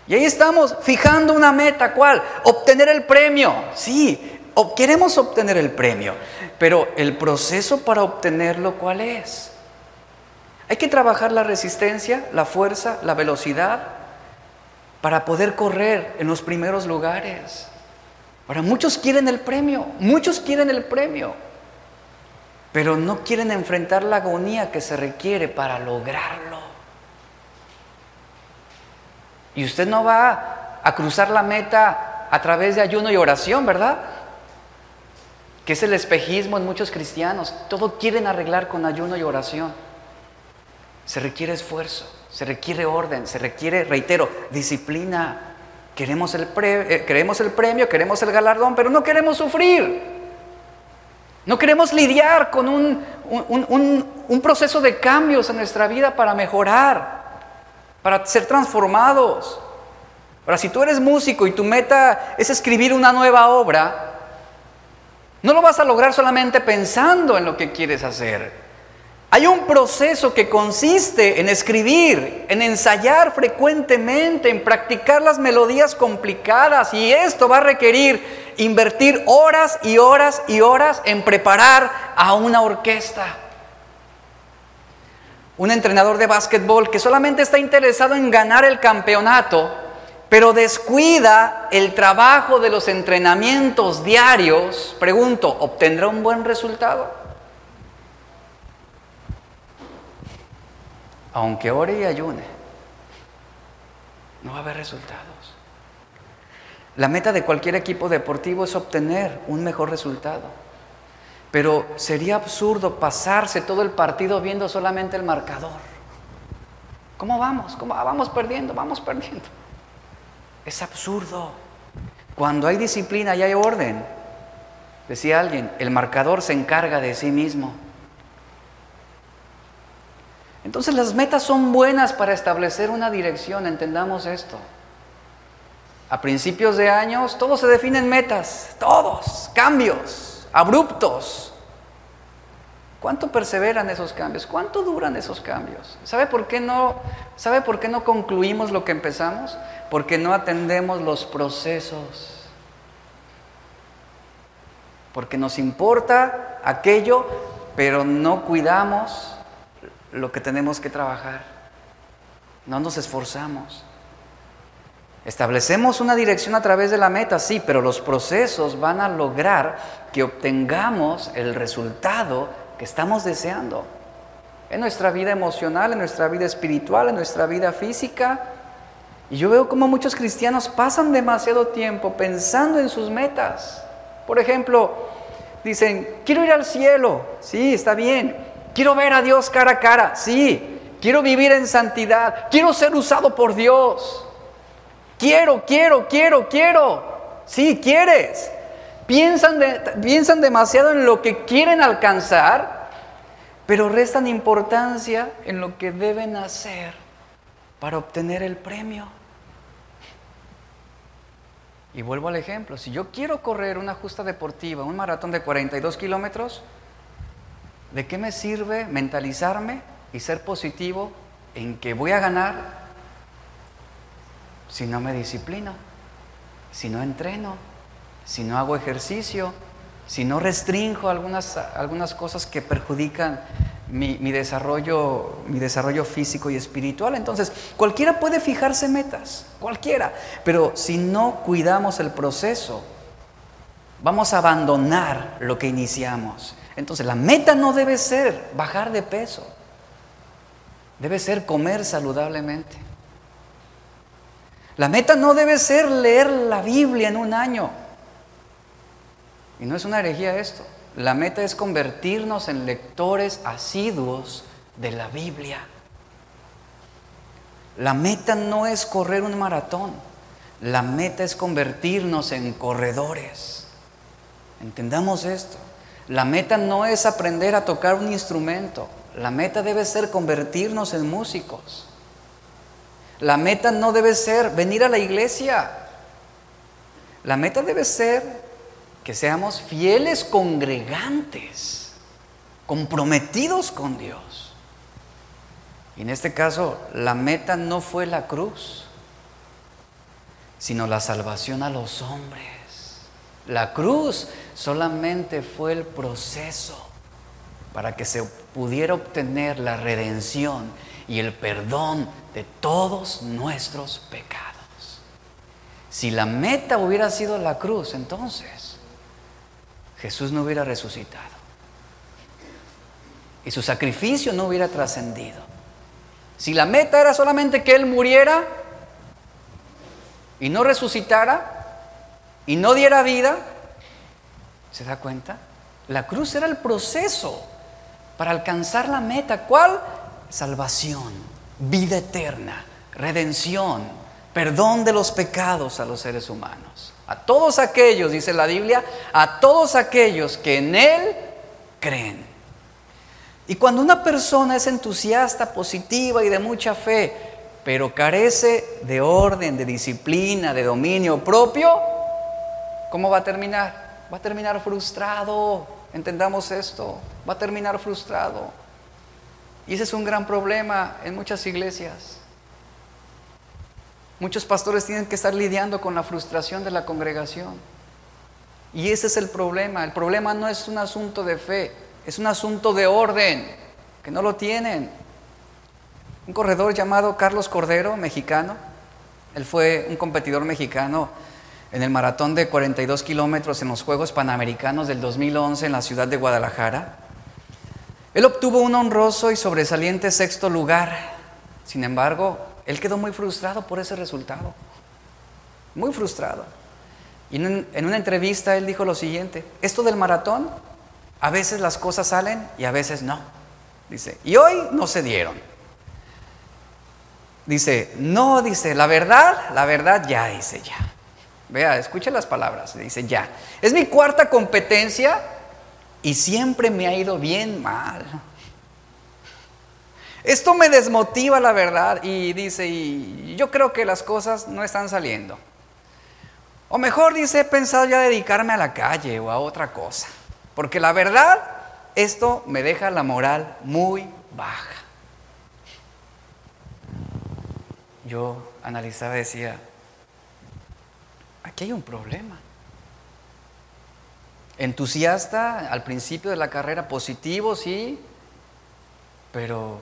Y ahí estamos fijando una meta, ¿cuál? Obtener el premio. Sí, queremos obtener el premio, pero el proceso para obtenerlo, ¿cuál es? Hay que trabajar la resistencia, la fuerza, la velocidad para poder correr en los primeros lugares. Ahora, muchos quieren el premio, muchos quieren el premio pero no quieren enfrentar la agonía que se requiere para lograrlo. Y usted no va a cruzar la meta a través de ayuno y oración, ¿verdad? Que es el espejismo en muchos cristianos. Todo quieren arreglar con ayuno y oración. Se requiere esfuerzo, se requiere orden, se requiere, reitero, disciplina. Queremos el, eh, queremos el premio, queremos el galardón, pero no queremos sufrir. No queremos lidiar con un, proceso de cambios en nuestra vida para mejorar, para ser transformados. Ahora, si tú eres músico y tu meta es escribir una nueva obra, no lo vas a lograr solamente pensando en lo que quieres hacer. Hay un proceso que consiste en escribir, en ensayar frecuentemente, en practicar las melodías complicadas y esto va a requerir invertir horas y horas y horas en preparar a una orquesta. un entrenador de básquetbol que solamente está interesado en ganar el campeonato, pero descuida el trabajo de los entrenamientos diarios, pregunto, ¿obtendrá un buen resultado? Aunque ore y ayune, no va a haber resultados. La meta de cualquier equipo deportivo es obtener un mejor resultado. Pero sería absurdo pasarse todo el partido viendo solamente el marcador. ¿Cómo vamos? ¿Cómo vamos perdiendo? Vamos perdiendo. Es absurdo. Cuando hay disciplina y hay orden, decía alguien, el marcador se encarga de sí mismo. Entonces las metas son buenas para establecer una dirección, entendamos esto. A principios de años todos se definen metas, todos, cambios, abruptos. ¿Cuánto perseveran esos cambios? ¿Cuánto duran esos cambios? ¿Sabe por qué no, sabe por qué no concluimos lo que empezamos? Porque no atendemos los procesos. Porque nos importa aquello, pero no cuidamos lo que tenemos que trabajar. No nos esforzamos. Establecemos una dirección a través de la meta, sí, pero los procesos van a lograr que obtengamos el resultado que estamos deseando. En nuestra vida emocional, en nuestra vida espiritual, en nuestra vida física. Y yo veo como muchos cristianos pasan demasiado tiempo pensando en sus metas. Por ejemplo, dicen, quiero ir al cielo, sí, está bien. Quiero ver a Dios cara a cara, sí. Quiero vivir en santidad, quiero ser usado por Dios. Quiero, quiero, quiero, quiero. Sí, quieres. Piensan, piensan demasiado en lo que quieren alcanzar, pero restan importancia en lo que deben hacer para obtener el premio. Y vuelvo al ejemplo, si yo quiero correr una justa deportiva, un maratón de 42 kilómetros, ¿de qué me sirve mentalizarme y ser positivo en que voy a ganar si no me disciplino, si no entreno, si no hago ejercicio, si no restringo algunas, algunas cosas que perjudican mi, desarrollo, mi desarrollo físico y espiritual. Entonces, cualquiera puede fijarse metas, cualquiera, pero si no cuidamos el proceso, vamos a abandonar lo que iniciamos. Entonces, la meta no debe ser bajar de peso, debe ser comer saludablemente. La meta no debe ser leer la Biblia en un año. Y no es una herejía esto. La meta es convertirnos en lectores asiduos de la Biblia. La meta no es correr un maratón. La meta es convertirnos en corredores. Entendamos esto. La meta no es aprender a tocar un instrumento. La meta debe ser convertirnos en músicos. La meta no debe ser venir a la iglesia. La meta debe ser que seamos fieles congregantes, comprometidos con Dios. Y en este caso, la meta no fue la cruz, sino la salvación a los hombres. La cruz solamente fue el proceso para que se pudiera obtener la redención y el perdón de todos nuestros pecados. Si la meta hubiera sido la cruz, entonces Jesús no hubiera resucitado. Y su sacrificio no hubiera trascendido. Si la meta era solamente que Él muriera y no resucitara y no diera vida, ¿se da cuenta? La cruz era el proceso para alcanzar la meta. ¿Cuál? salvación, vida eterna, redención, perdón de los pecados a los seres humanos. A todos aquellos, dice la Biblia, a todos aquellos que en Él creen. Y cuando una persona es entusiasta, positiva y de mucha fe, pero carece de orden, de disciplina, de dominio propio, ¿cómo va a terminar? Va a terminar frustrado. Entendamos esto. Va a terminar frustrado. Y ese es un gran problema en muchas iglesias. Muchos pastores tienen que estar lidiando con la frustración de la congregación. Y ese es el problema. El problema no es un asunto de fe, es un asunto de orden, que no lo tienen. un corredor llamado Carlos Cordero, mexicano. Él fue un competidor mexicano en el maratón de 42 kilómetros en los Juegos Panamericanos del 2011 en la ciudad de Guadalajara. Él obtuvo un honroso y sobresaliente sexto lugar. Sin embargo, él quedó muy frustrado por ese resultado. Muy frustrado. Y en, una entrevista él dijo lo siguiente, esto del maratón, a veces las cosas salen y a veces no. Dice, y hoy no se dieron. Dice, no, dice, la verdad, la verdad ya, dice ya. Vea, escuche las palabras, dice ya. Es mi cuarta competencia y siempre me ha ido bien mal. Esto me desmotiva la verdad y dice, y yo creo que las cosas no están saliendo. O mejor dice, he pensado ya dedicarme a la calle o a otra cosa. Porque la verdad, esto me deja la moral muy baja. Yo analizaba y decía, aquí hay un problema. Entusiasta al principio de la carrera, positivo, sí, pero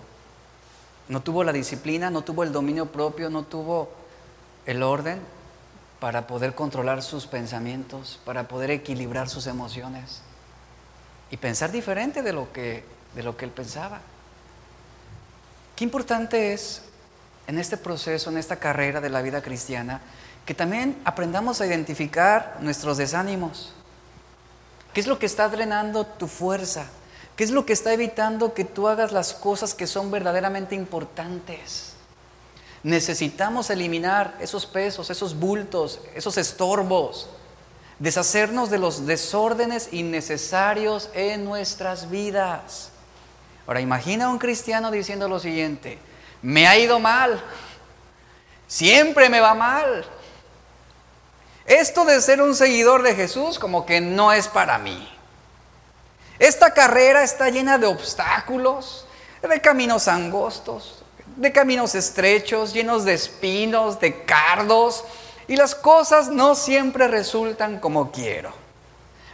no tuvo la disciplina, no tuvo el dominio propio, no tuvo el orden para poder controlar sus pensamientos, para poder equilibrar sus emociones y pensar diferente de lo que, de lo que él pensaba. Qué importante es en este proceso, en esta carrera de la vida cristiana, que también aprendamos a identificar nuestros desánimos. ¿Qué es lo que está drenando tu fuerza? ¿Qué es lo que está evitando que tú hagas las cosas que son verdaderamente importantes? Necesitamos eliminar esos pesos, esos bultos, esos estorbos, deshacernos de los desórdenes innecesarios en nuestras vidas. Ahora imagina a un cristiano diciendo lo siguiente, me ha ido mal, siempre me va mal. Esto de ser un seguidor de Jesús como que no es para mí. Esta carrera está llena de obstáculos, de caminos angostos, de caminos estrechos, llenos de espinos, de cardos, y las cosas no siempre resultan como quiero.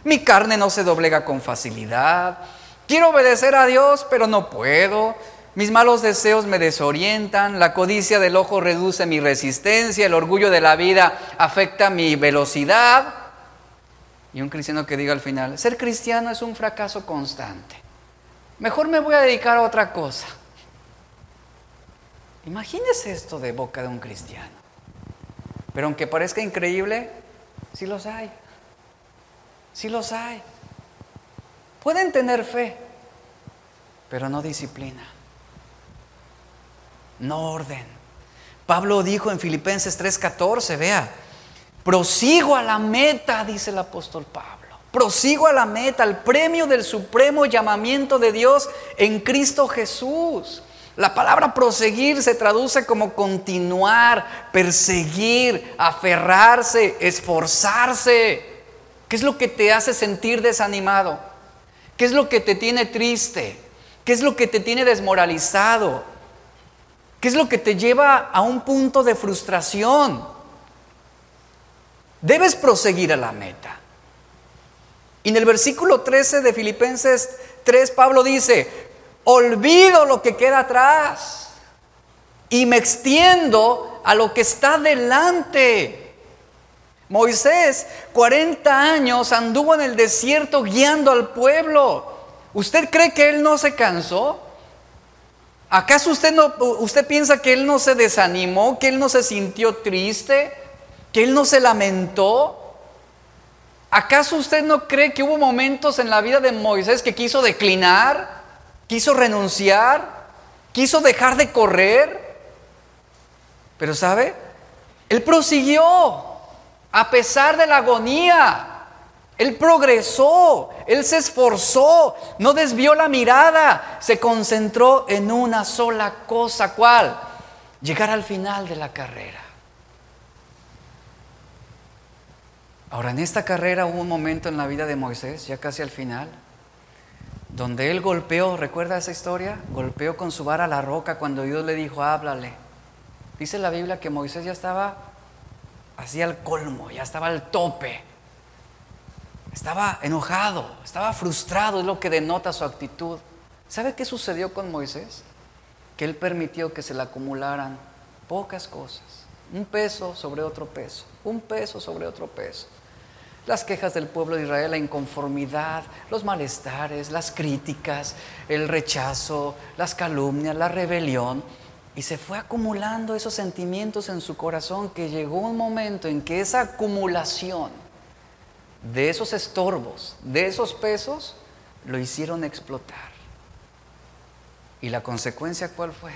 Mi carne no se doblega con facilidad. Quiero obedecer a Dios, pero no puedo. Mis malos deseos me desorientan, la codicia del ojo reduce mi resistencia, el orgullo de la vida afecta mi velocidad. Y un cristiano que diga al final, ser cristiano es un fracaso constante. Mejor me voy a dedicar a otra cosa. Imagínese esto de boca de un cristiano. Pero aunque parezca increíble, sí los hay. Sí los hay. Pueden tener fe, pero no disciplina. No orden. Pablo dijo en Filipenses 3:14, vea, Prosigo a la meta, dice el apóstol Pablo. Prosigo a la meta, al premio del supremo llamamiento de Dios en Cristo Jesús. La palabra proseguir se traduce como continuar, perseguir, aferrarse, esforzarse. ¿Qué es lo que te hace sentir desanimado? ¿Qué es lo que te tiene triste? ¿Qué es lo que te tiene desmoralizado? ¿Qué es lo que te lleva a un punto de frustración? Debes proseguir a la meta. Y en el versículo 13 de Filipenses 3, Pablo dice, olvido lo que queda atrás y me extiendo a lo que está delante. Moisés, 40 años, anduvo en el desierto guiando al pueblo. ¿Usted cree que él no se cansó? ¿Acaso usted, no, usted piensa que él no se desanimó, que él no se sintió triste? que él no se lamentó. ¿Acaso usted no cree que hubo momentos en la vida de Moisés que quiso declinar, quiso renunciar, quiso dejar de correr? Pero ¿sabe? Él prosiguió a pesar de la agonía. Él progresó, él se esforzó, no desvió la mirada, se concentró en una sola cosa, ¿cuál? Llegar al final de la carrera. Ahora, en esta carrera hubo un momento en la vida de Moisés, ya casi al final, donde él golpeó, ¿recuerda esa historia? Golpeó con su vara la roca cuando Dios le dijo, háblale. Dice la Biblia que Moisés ya estaba así al colmo, ya estaba al tope. Estaba enojado, estaba frustrado, es lo que denota su actitud. ¿Sabe qué sucedió con Moisés? que Él permitió que se le acumularan pocas cosas. Un peso sobre otro peso, un peso sobre otro peso. Las quejas del pueblo de Israel, la inconformidad, los malestares, las críticas, el rechazo, las calumnias, la rebelión. Y se fue acumulando esos sentimientos en su corazón que llegó un momento en que esa acumulación de esos estorbos, de esos pesos, lo hicieron explotar. ¿Y la consecuencia cuál fue?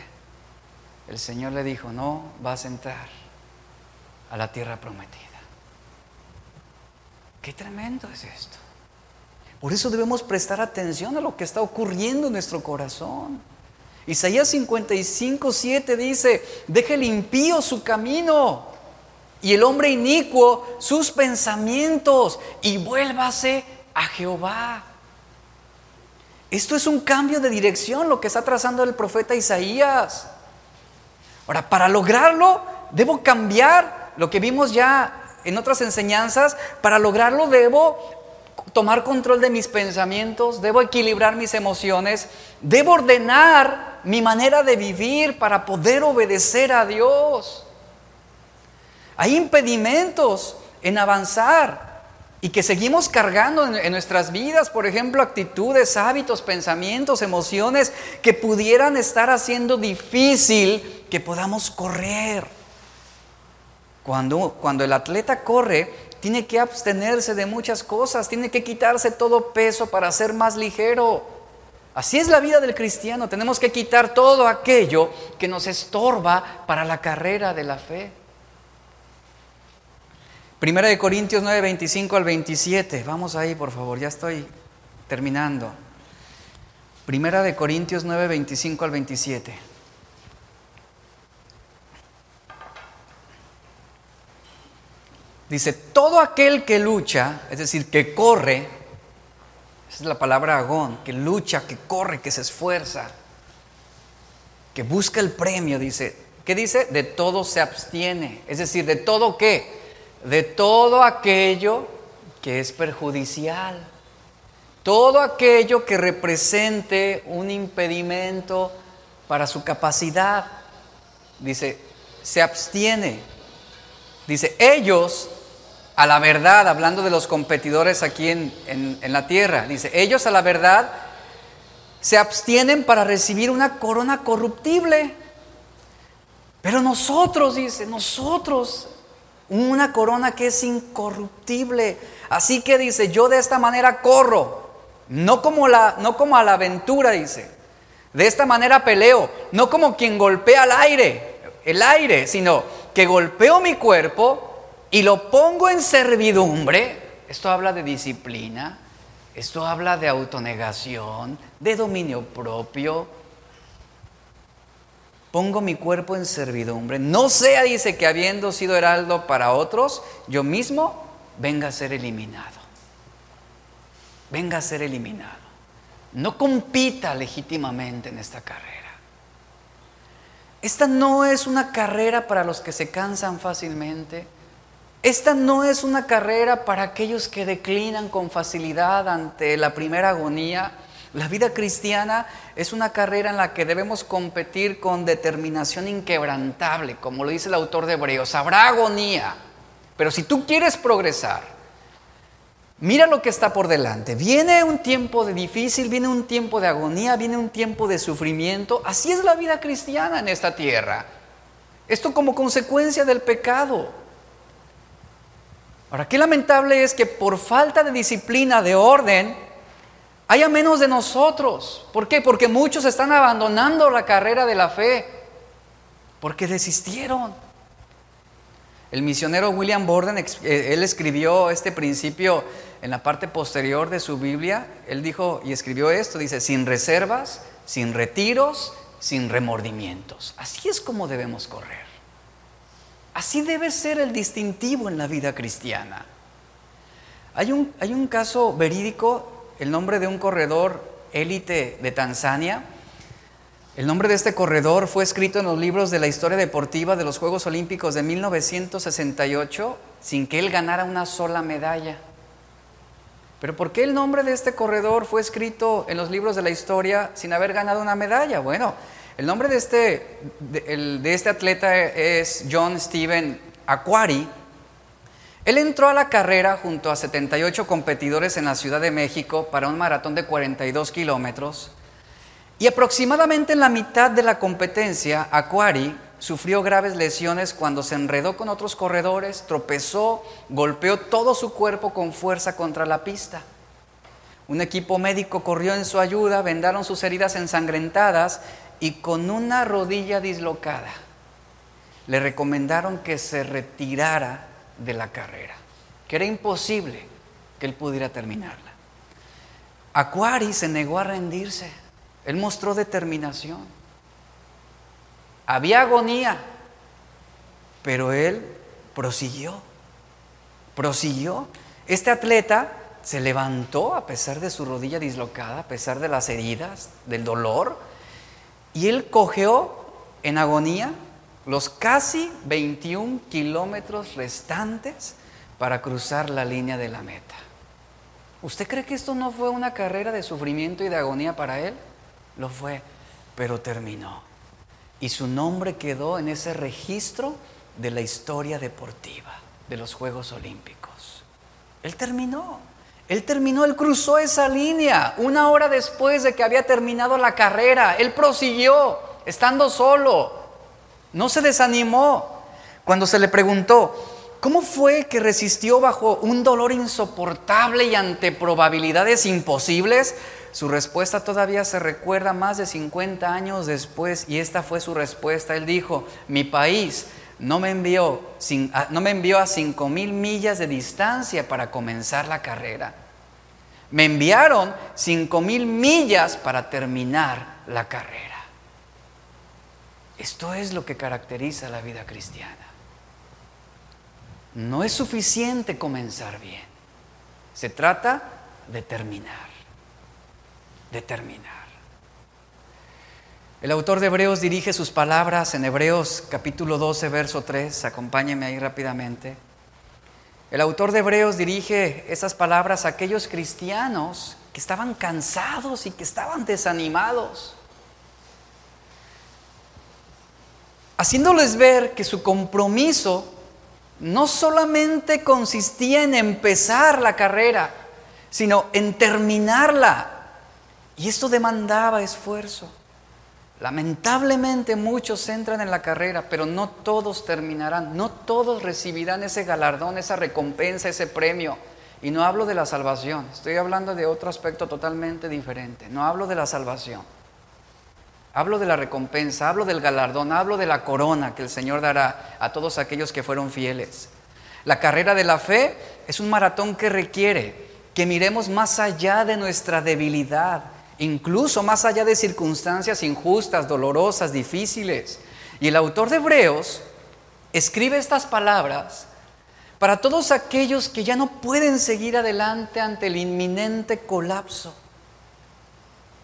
El Señor le dijo, no vas a entrar a la tierra prometida. Qué tremendo es esto. Por eso debemos prestar atención a lo que está ocurriendo en nuestro corazón. Isaías 55, 7 dice, deje el impío su camino y el hombre inicuo sus pensamientos y vuélvase a Jehová. Esto es un cambio de dirección, lo que está trazando el profeta Isaías. Ahora, para lograrlo, debo cambiar lo que vimos ya en otras enseñanzas. Para lograrlo, debo tomar control de mis pensamientos, debo equilibrar mis emociones, debo ordenar mi manera de vivir para poder obedecer a Dios. Hay impedimentos en avanzar y que seguimos cargando en, nuestras vidas, por ejemplo, actitudes, hábitos, pensamientos, emociones que pudieran estar haciendo difícil que podamos correr. Cuando, cuando el atleta corre, tiene que abstenerse de muchas cosas, tiene que quitarse todo peso para ser más ligero. Así es la vida del cristiano, tenemos que quitar todo aquello que nos estorba para la carrera de la fe. Primera de Corintios 9, 25 al 27. Vamos ahí, por favor, ya estoy terminando. Primera de Corintios 9, 25 al 27. Dice, todo aquel que lucha, es decir, que corre, esa es la palabra agón, que lucha, que corre, que se esfuerza, que busca el premio, dice, ¿qué dice? De todo se abstiene, es decir, de todo qué? De todo aquello que es perjudicial, todo aquello que represente un impedimento para su capacidad, dice, se abstiene. Dice, ellos a la verdad, hablando de los competidores aquí en, en, la tierra, dice, ellos a la verdad se abstienen para recibir una corona corruptible. Pero nosotros, dice, nosotros, una corona que es incorruptible. Así que dice, yo de esta manera corro, no como, la, no como a la aventura, dice. De esta manera peleo, no como quien golpea al aire, el aire, sino que golpeo mi cuerpo y lo pongo en servidumbre, esto habla de disciplina, esto habla de autonegación, de dominio propio. Pongo mi cuerpo en servidumbre. No sea, dice, que habiendo sido heraldo para otros, yo mismo venga a ser eliminado. Venga a ser eliminado. No compita legítimamente en esta carrera. Esta no es una carrera para los que se cansan fácilmente. Esta no es una carrera para aquellos que declinan con facilidad ante la primera agonía. La vida cristiana es una carrera en la que debemos competir con determinación inquebrantable, como lo dice el autor de Hebreos. Habrá agonía, pero si tú quieres progresar, mira lo que está por delante. Viene un tiempo de difícil, viene un tiempo de agonía, viene un tiempo de sufrimiento. Así es la vida cristiana en esta tierra. Esto como consecuencia del pecado. Ahora, qué lamentable es que por falta de disciplina, de orden, haya menos de nosotros. ¿Por qué? Porque muchos están abandonando la carrera de la fe, porque desistieron. El misionero William Borden, eh, él escribió este principio en la parte posterior de su Biblia. Él dijo y escribió esto, dice, sin reservas, sin retiros, sin remordimientos. Así es como debemos correr. Así debe ser el distintivo en la vida cristiana. Hay un, hay un caso verídico, el nombre de un corredor élite de Tanzania. El nombre de este corredor fue escrito en los libros de la historia deportiva de los Juegos Olímpicos de 1968 sin que él ganara una sola medalla. Pero ¿por qué el nombre de este corredor fue escrito en los libros de la historia sin haber ganado una medalla? Bueno, El nombre de este, de, este atleta es John Steven Aquari. Él entró a la carrera junto a 78 competidores en la Ciudad de México para un maratón de 42 kilómetros. Y aproximadamente en la mitad de la competencia, Aquari sufrió graves lesiones cuando se enredó con otros corredores, tropezó, golpeó todo su cuerpo con fuerza contra la pista. Un equipo médico corrió en su ayuda, vendaron sus heridas ensangrentadas y con una rodilla dislocada le recomendaron que se retirara de la carrera, que era imposible que él pudiera terminarla. Aquari se negó a rendirse, él mostró determinación. Había agonía, pero él prosiguió, prosiguió. Este atleta se levantó a pesar de su rodilla dislocada, a pesar de las heridas, del dolor, y él cogeó en agonía los casi 21 kilómetros restantes para cruzar la línea de la meta. ¿Usted cree que esto no fue una carrera de sufrimiento y de agonía para él? Lo fue, pero terminó y su nombre quedó en ese registro de la historia deportiva de los Juegos Olímpicos. Él terminó, él terminó, él cruzó esa línea una hora después de que había terminado la carrera, él prosiguió estando solo, no se desanimó. Cuando se le preguntó, ¿cómo fue que resistió bajo un dolor insoportable y ante probabilidades imposibles? Su respuesta todavía se recuerda más de 50 años después y esta fue su respuesta. Él dijo, mi país no me envió, no me envió a 5 mil millas de distancia para comenzar la carrera. Me enviaron 5 mil millas para terminar la carrera. Esto es lo que caracteriza la vida cristiana. No es suficiente comenzar bien. Se trata de terminar determinar. El autor de Hebreos dirige sus palabras en Hebreos capítulo 12, verso 3. Acompáñeme ahí rápidamente. El autor de Hebreos dirige esas palabras a aquellos cristianos que estaban cansados y que estaban desanimados. Haciéndoles ver que su compromiso no solamente consistía en empezar la carrera, sino en terminarla. Y esto demandaba esfuerzo. Lamentablemente muchos entran en la carrera, pero no todos terminarán, no todos recibirán ese galardón, esa recompensa, ese premio. Y no hablo de la salvación, estoy hablando de otro aspecto totalmente diferente. No hablo de la salvación. Hablo de la recompensa, hablo del galardón, hablo de la corona que el Señor dará a todos aquellos que fueron fieles. La carrera de la fe es un maratón que requiere que miremos más allá de nuestra debilidad, incluso más allá de circunstancias injustas, dolorosas, difíciles. Y el autor de Hebreos escribe estas palabras para todos aquellos que ya no pueden seguir adelante ante el inminente colapso.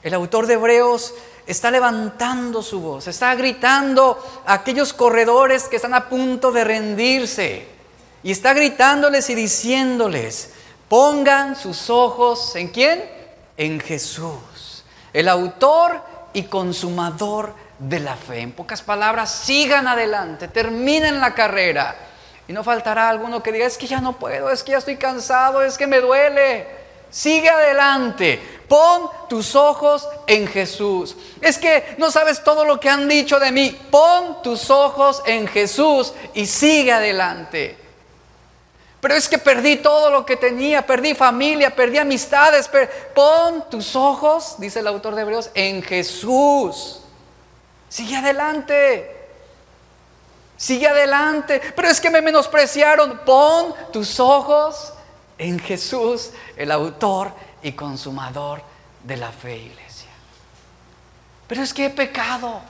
El autor de Hebreos está levantando su voz, está gritando a aquellos corredores que están a punto de rendirse y está gritándoles y diciéndoles, pongan sus ojos en quién? En Jesús el autor y consumador de la fe. En pocas palabras, sigan adelante, terminen la carrera. Y no faltará alguno que diga, es que ya no puedo, es que ya estoy cansado, es que me duele. Sigue adelante, pon tus ojos en Jesús. Es que no sabes todo lo que han dicho de mí, pon tus ojos en Jesús y sigue adelante. Pero es que perdí todo lo que tenía, perdí familia, perdí amistades. Pon tus ojos, dice el autor de Hebreos, en Jesús. Sigue adelante. Sigue adelante. Pero es que me menospreciaron. Pon tus ojos en Jesús, el autor y consumador de la fe, iglesia. Pero es que he pecado.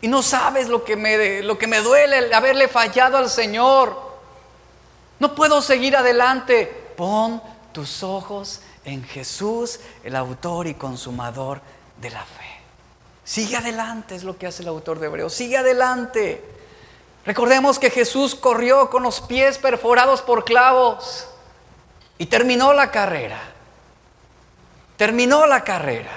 Y no sabes lo que me, lo que me duele haberle fallado al Señor. No puedo seguir adelante. Pon tus ojos en Jesús, el autor y consumador de la fe. Sigue adelante, es lo que hace el autor de Hebreos. Sigue adelante. Recordemos que Jesús corrió con los pies perforados por clavos y terminó la carrera. Terminó la carrera.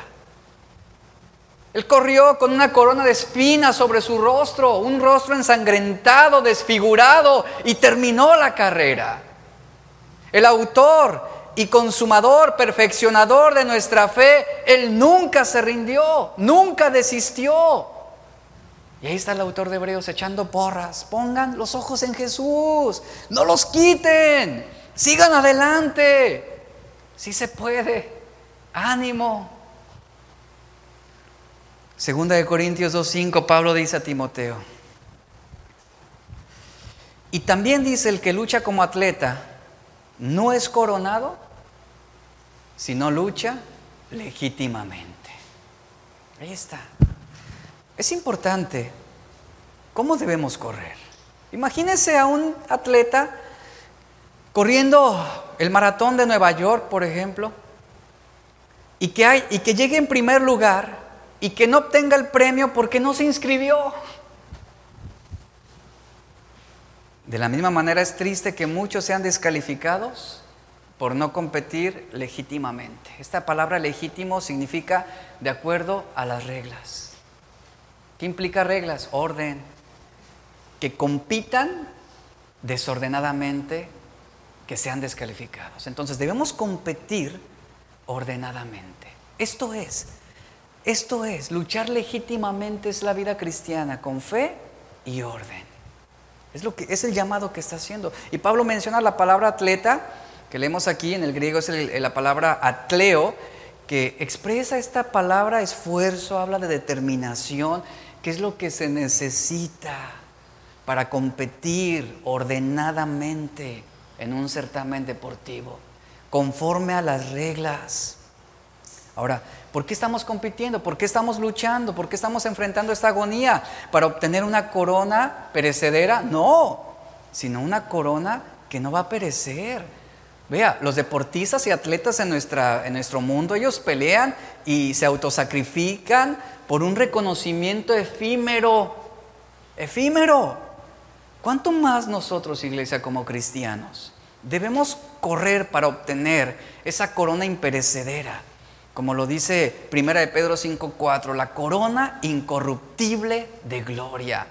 Él corrió con una corona de espinas sobre su rostro, un rostro ensangrentado, desfigurado, y terminó la carrera. El autor y consumador, perfeccionador de nuestra fe, Él nunca se rindió, nunca desistió. Y ahí está el autor de Hebreos echando porras. Pongan los ojos en Jesús, no los quiten, sigan adelante. Si se puede, ánimo. Segunda de Corintios 2.5, Pablo dice a Timoteo. Y también dice el que lucha como atleta, no es coronado, sino lucha legítimamente. Ahí está. Es importante cómo debemos correr. Imagínense a un atleta corriendo el maratón de Nueva York, por ejemplo, y que, llegue en primer lugar y que no obtenga el premio porque no se inscribió. De la misma manera es triste que muchos sean descalificados por no competir legítimamente. Esta palabra legítimo significa de acuerdo a las reglas. ¿Qué implica reglas? Orden. Que compitan desordenadamente, que sean descalificados. Entonces debemos competir ordenadamente. Esto es, esto es, luchar legítimamente es la vida cristiana, con fe y orden. Es, lo que, es el llamado que está haciendo. Y Pablo menciona la palabra atleta, que leemos aquí en el griego es la palabra atleo, que expresa esta palabra esfuerzo, habla de determinación, que es lo que se necesita para competir ordenadamente en un certamen deportivo, conforme a las reglas. Ahora, ¿por qué estamos compitiendo? ¿Por qué estamos luchando? ¿Por qué estamos enfrentando esta agonía? ¿Para obtener una corona perecedera? No, sino una corona que no va a perecer. Vea, los deportistas y atletas en, nuestra, en nuestro mundo, ellos pelean y se autosacrifican por un reconocimiento efímero, efímero. ¿Cuánto más nosotros, iglesia, como cristianos, debemos correr para obtener esa corona imperecedera? como lo dice Primera de Pedro 5:4, la corona incorruptible de gloria.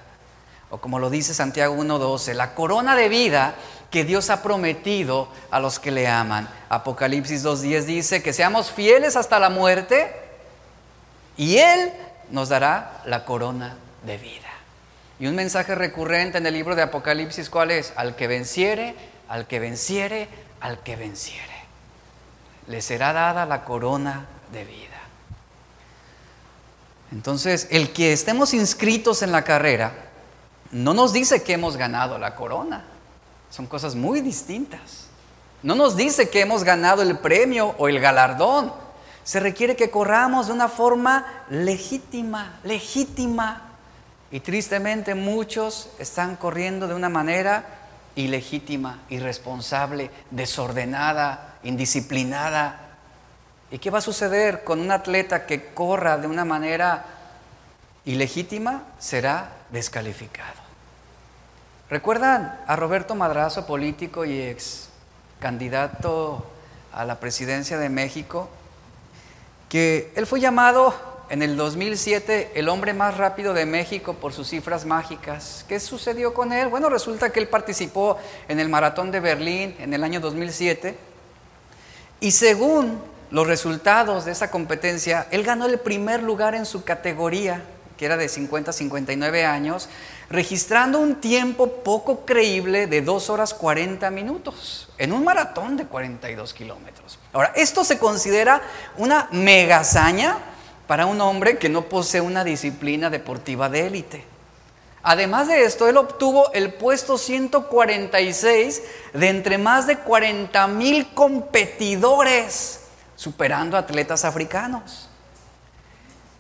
O como lo dice Santiago 1:12, la corona de vida que Dios ha prometido a los que le aman. Apocalipsis 2:10 dice que seamos fieles hasta la muerte y Él nos dará la corona de vida. Y un mensaje recurrente en el libro de Apocalipsis, ¿cuál es? Al que venciere, al que venciere, al que venciere le será dada la corona de vida. Entonces, el que estemos inscritos en la carrera no nos dice que hemos ganado la corona. Son cosas muy distintas. No nos dice que hemos ganado el premio o el galardón. Se requiere que corramos de una forma legítima, legítima. Y tristemente muchos están corriendo de una manera ilegítima, irresponsable, desordenada, indisciplinada. ¿Y qué va a suceder con un atleta que corra de una manera ilegítima? Será descalificado. ¿Recuerdan a Roberto Madrazo, político y ex candidato a la presidencia de México? Que él fue llamado en el 2007 el hombre más rápido de México por sus cifras mágicas. ¿Qué sucedió con él? Bueno, resulta que él participó en el maratón de Berlín en el año 2007 y según los resultados de esa competencia, él ganó el primer lugar en su categoría, que era de 50 a 59 años, registrando un tiempo poco creíble de 2 horas 40 minutos en un maratón de 42 kilómetros. Ahora, esto se considera una mega hazaña para un hombre que no posee una disciplina deportiva de élite. Además de esto, él obtuvo el puesto 146 de entre más de 40 mil competidores, superando atletas africanos.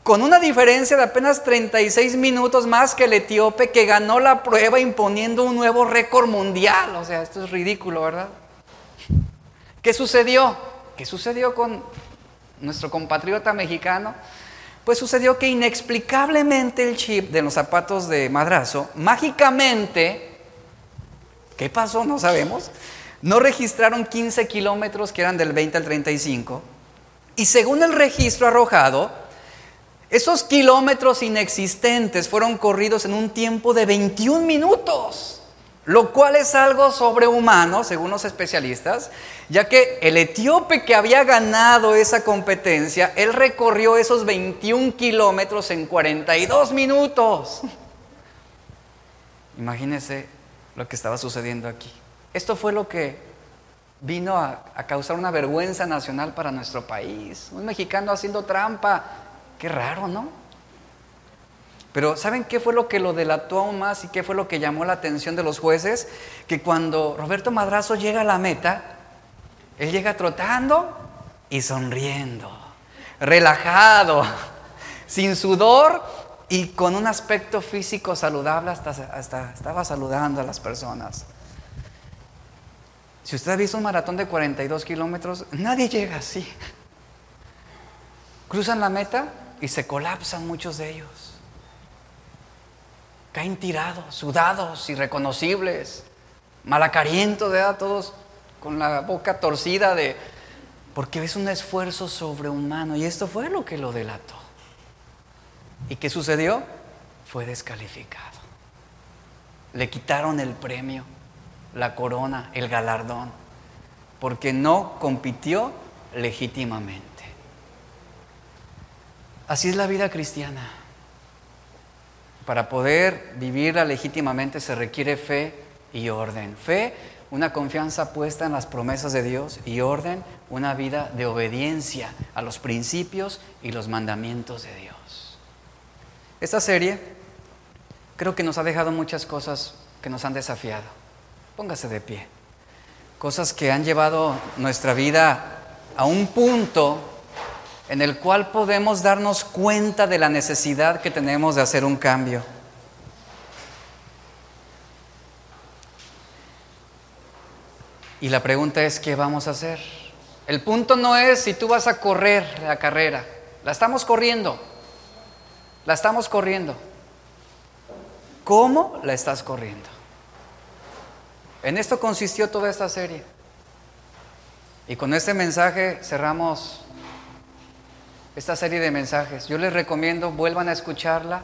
Con una diferencia de apenas 36 minutos más que el etíope que ganó la prueba imponiendo un nuevo récord mundial. O sea, esto es ridículo, ¿verdad? ¿Qué sucedió? ¿Qué sucedió con nuestro compatriota mexicano? Pues sucedió que inexplicablemente el chip de los zapatos de madrazo, mágicamente, ¿qué pasó? No sabemos. No registraron 15 kilómetros que eran del 20 al 35. Y según el registro arrojado, Esos kilómetros inexistentes fueron corridos en un tiempo de 21 minutos, lo cual es algo sobrehumano, según los especialistas, ya que el etíope que había ganado esa competencia, él recorrió esos 21 kilómetros en 42 minutos. Imagínense lo que estaba sucediendo aquí. Esto fue lo que vino a, a, causar una vergüenza nacional para nuestro país. Un mexicano haciendo trampa Qué raro, ¿no? Pero ¿saben qué fue lo que lo delató aún más y qué fue lo que llamó la atención de los jueces? Que cuando Roberto Madrazo llega a la meta, él llega trotando y sonriendo, relajado, sin sudor y con un aspecto físico saludable, hasta, estaba saludando a las personas. Si usted ha visto un maratón de 42 kilómetros, nadie llega así. Cruzan la meta y se colapsan muchos de ellos. Caen tirados, sudados, irreconocibles, malacarientos, ¿verdad? Todos con la boca torcida de... Porque es un esfuerzo sobrehumano y esto fue lo que lo delató. ¿Y qué sucedió? Fue descalificado. Le quitaron el premio, la corona, el galardón, porque no compitió legítimamente. Así es la vida cristiana. Para poder vivirla legítimamente se requiere fe y orden. Fe, una confianza puesta en las promesas de Dios y orden, una vida de obediencia a los principios y los mandamientos de Dios. Esta serie creo que nos ha dejado muchas cosas que nos han desafiado. Póngase de pie. Cosas que han llevado nuestra vida a un punto en el cual podemos darnos cuenta de la necesidad que tenemos de hacer un cambio. Y la pregunta es, ¿qué vamos a hacer? El punto no es si tú vas a correr la carrera, la estamos corriendo, la estamos corriendo. ¿Cómo la estás corriendo? En esto consistió toda esta serie. Y con este mensaje cerramos esta serie de mensajes. Yo les recomiendo, vuelvan a escucharla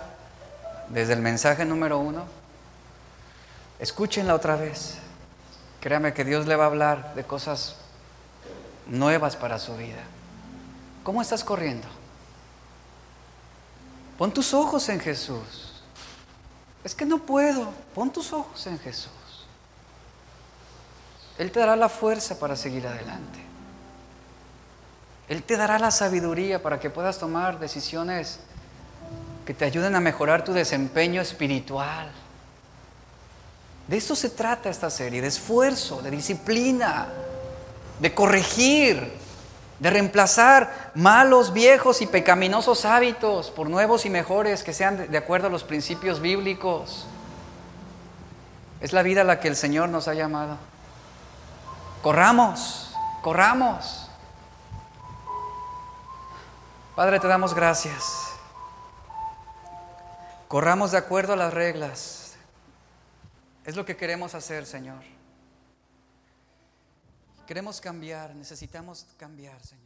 desde el mensaje número uno. Escúchenla otra vez. Créame que Dios le va a hablar de cosas nuevas para su vida. ¿Cómo estás corriendo? Pon tus ojos en Jesús. Es que no puedo. Pon tus ojos en Jesús. Él te dará la fuerza para seguir adelante. Él te dará la sabiduría para que puedas tomar decisiones que te ayuden a mejorar tu desempeño espiritual. De esto se trata esta serie, de esfuerzo, de disciplina, de corregir, de reemplazar malos, viejos y pecaminosos hábitos por nuevos y mejores que sean de acuerdo a los principios bíblicos. Es la vida a la que el Señor nos ha llamado. Corramos, corramos. Padre, te damos gracias. Corramos de acuerdo a las reglas. Es lo que queremos hacer, Señor. Queremos cambiar, necesitamos cambiar, Señor.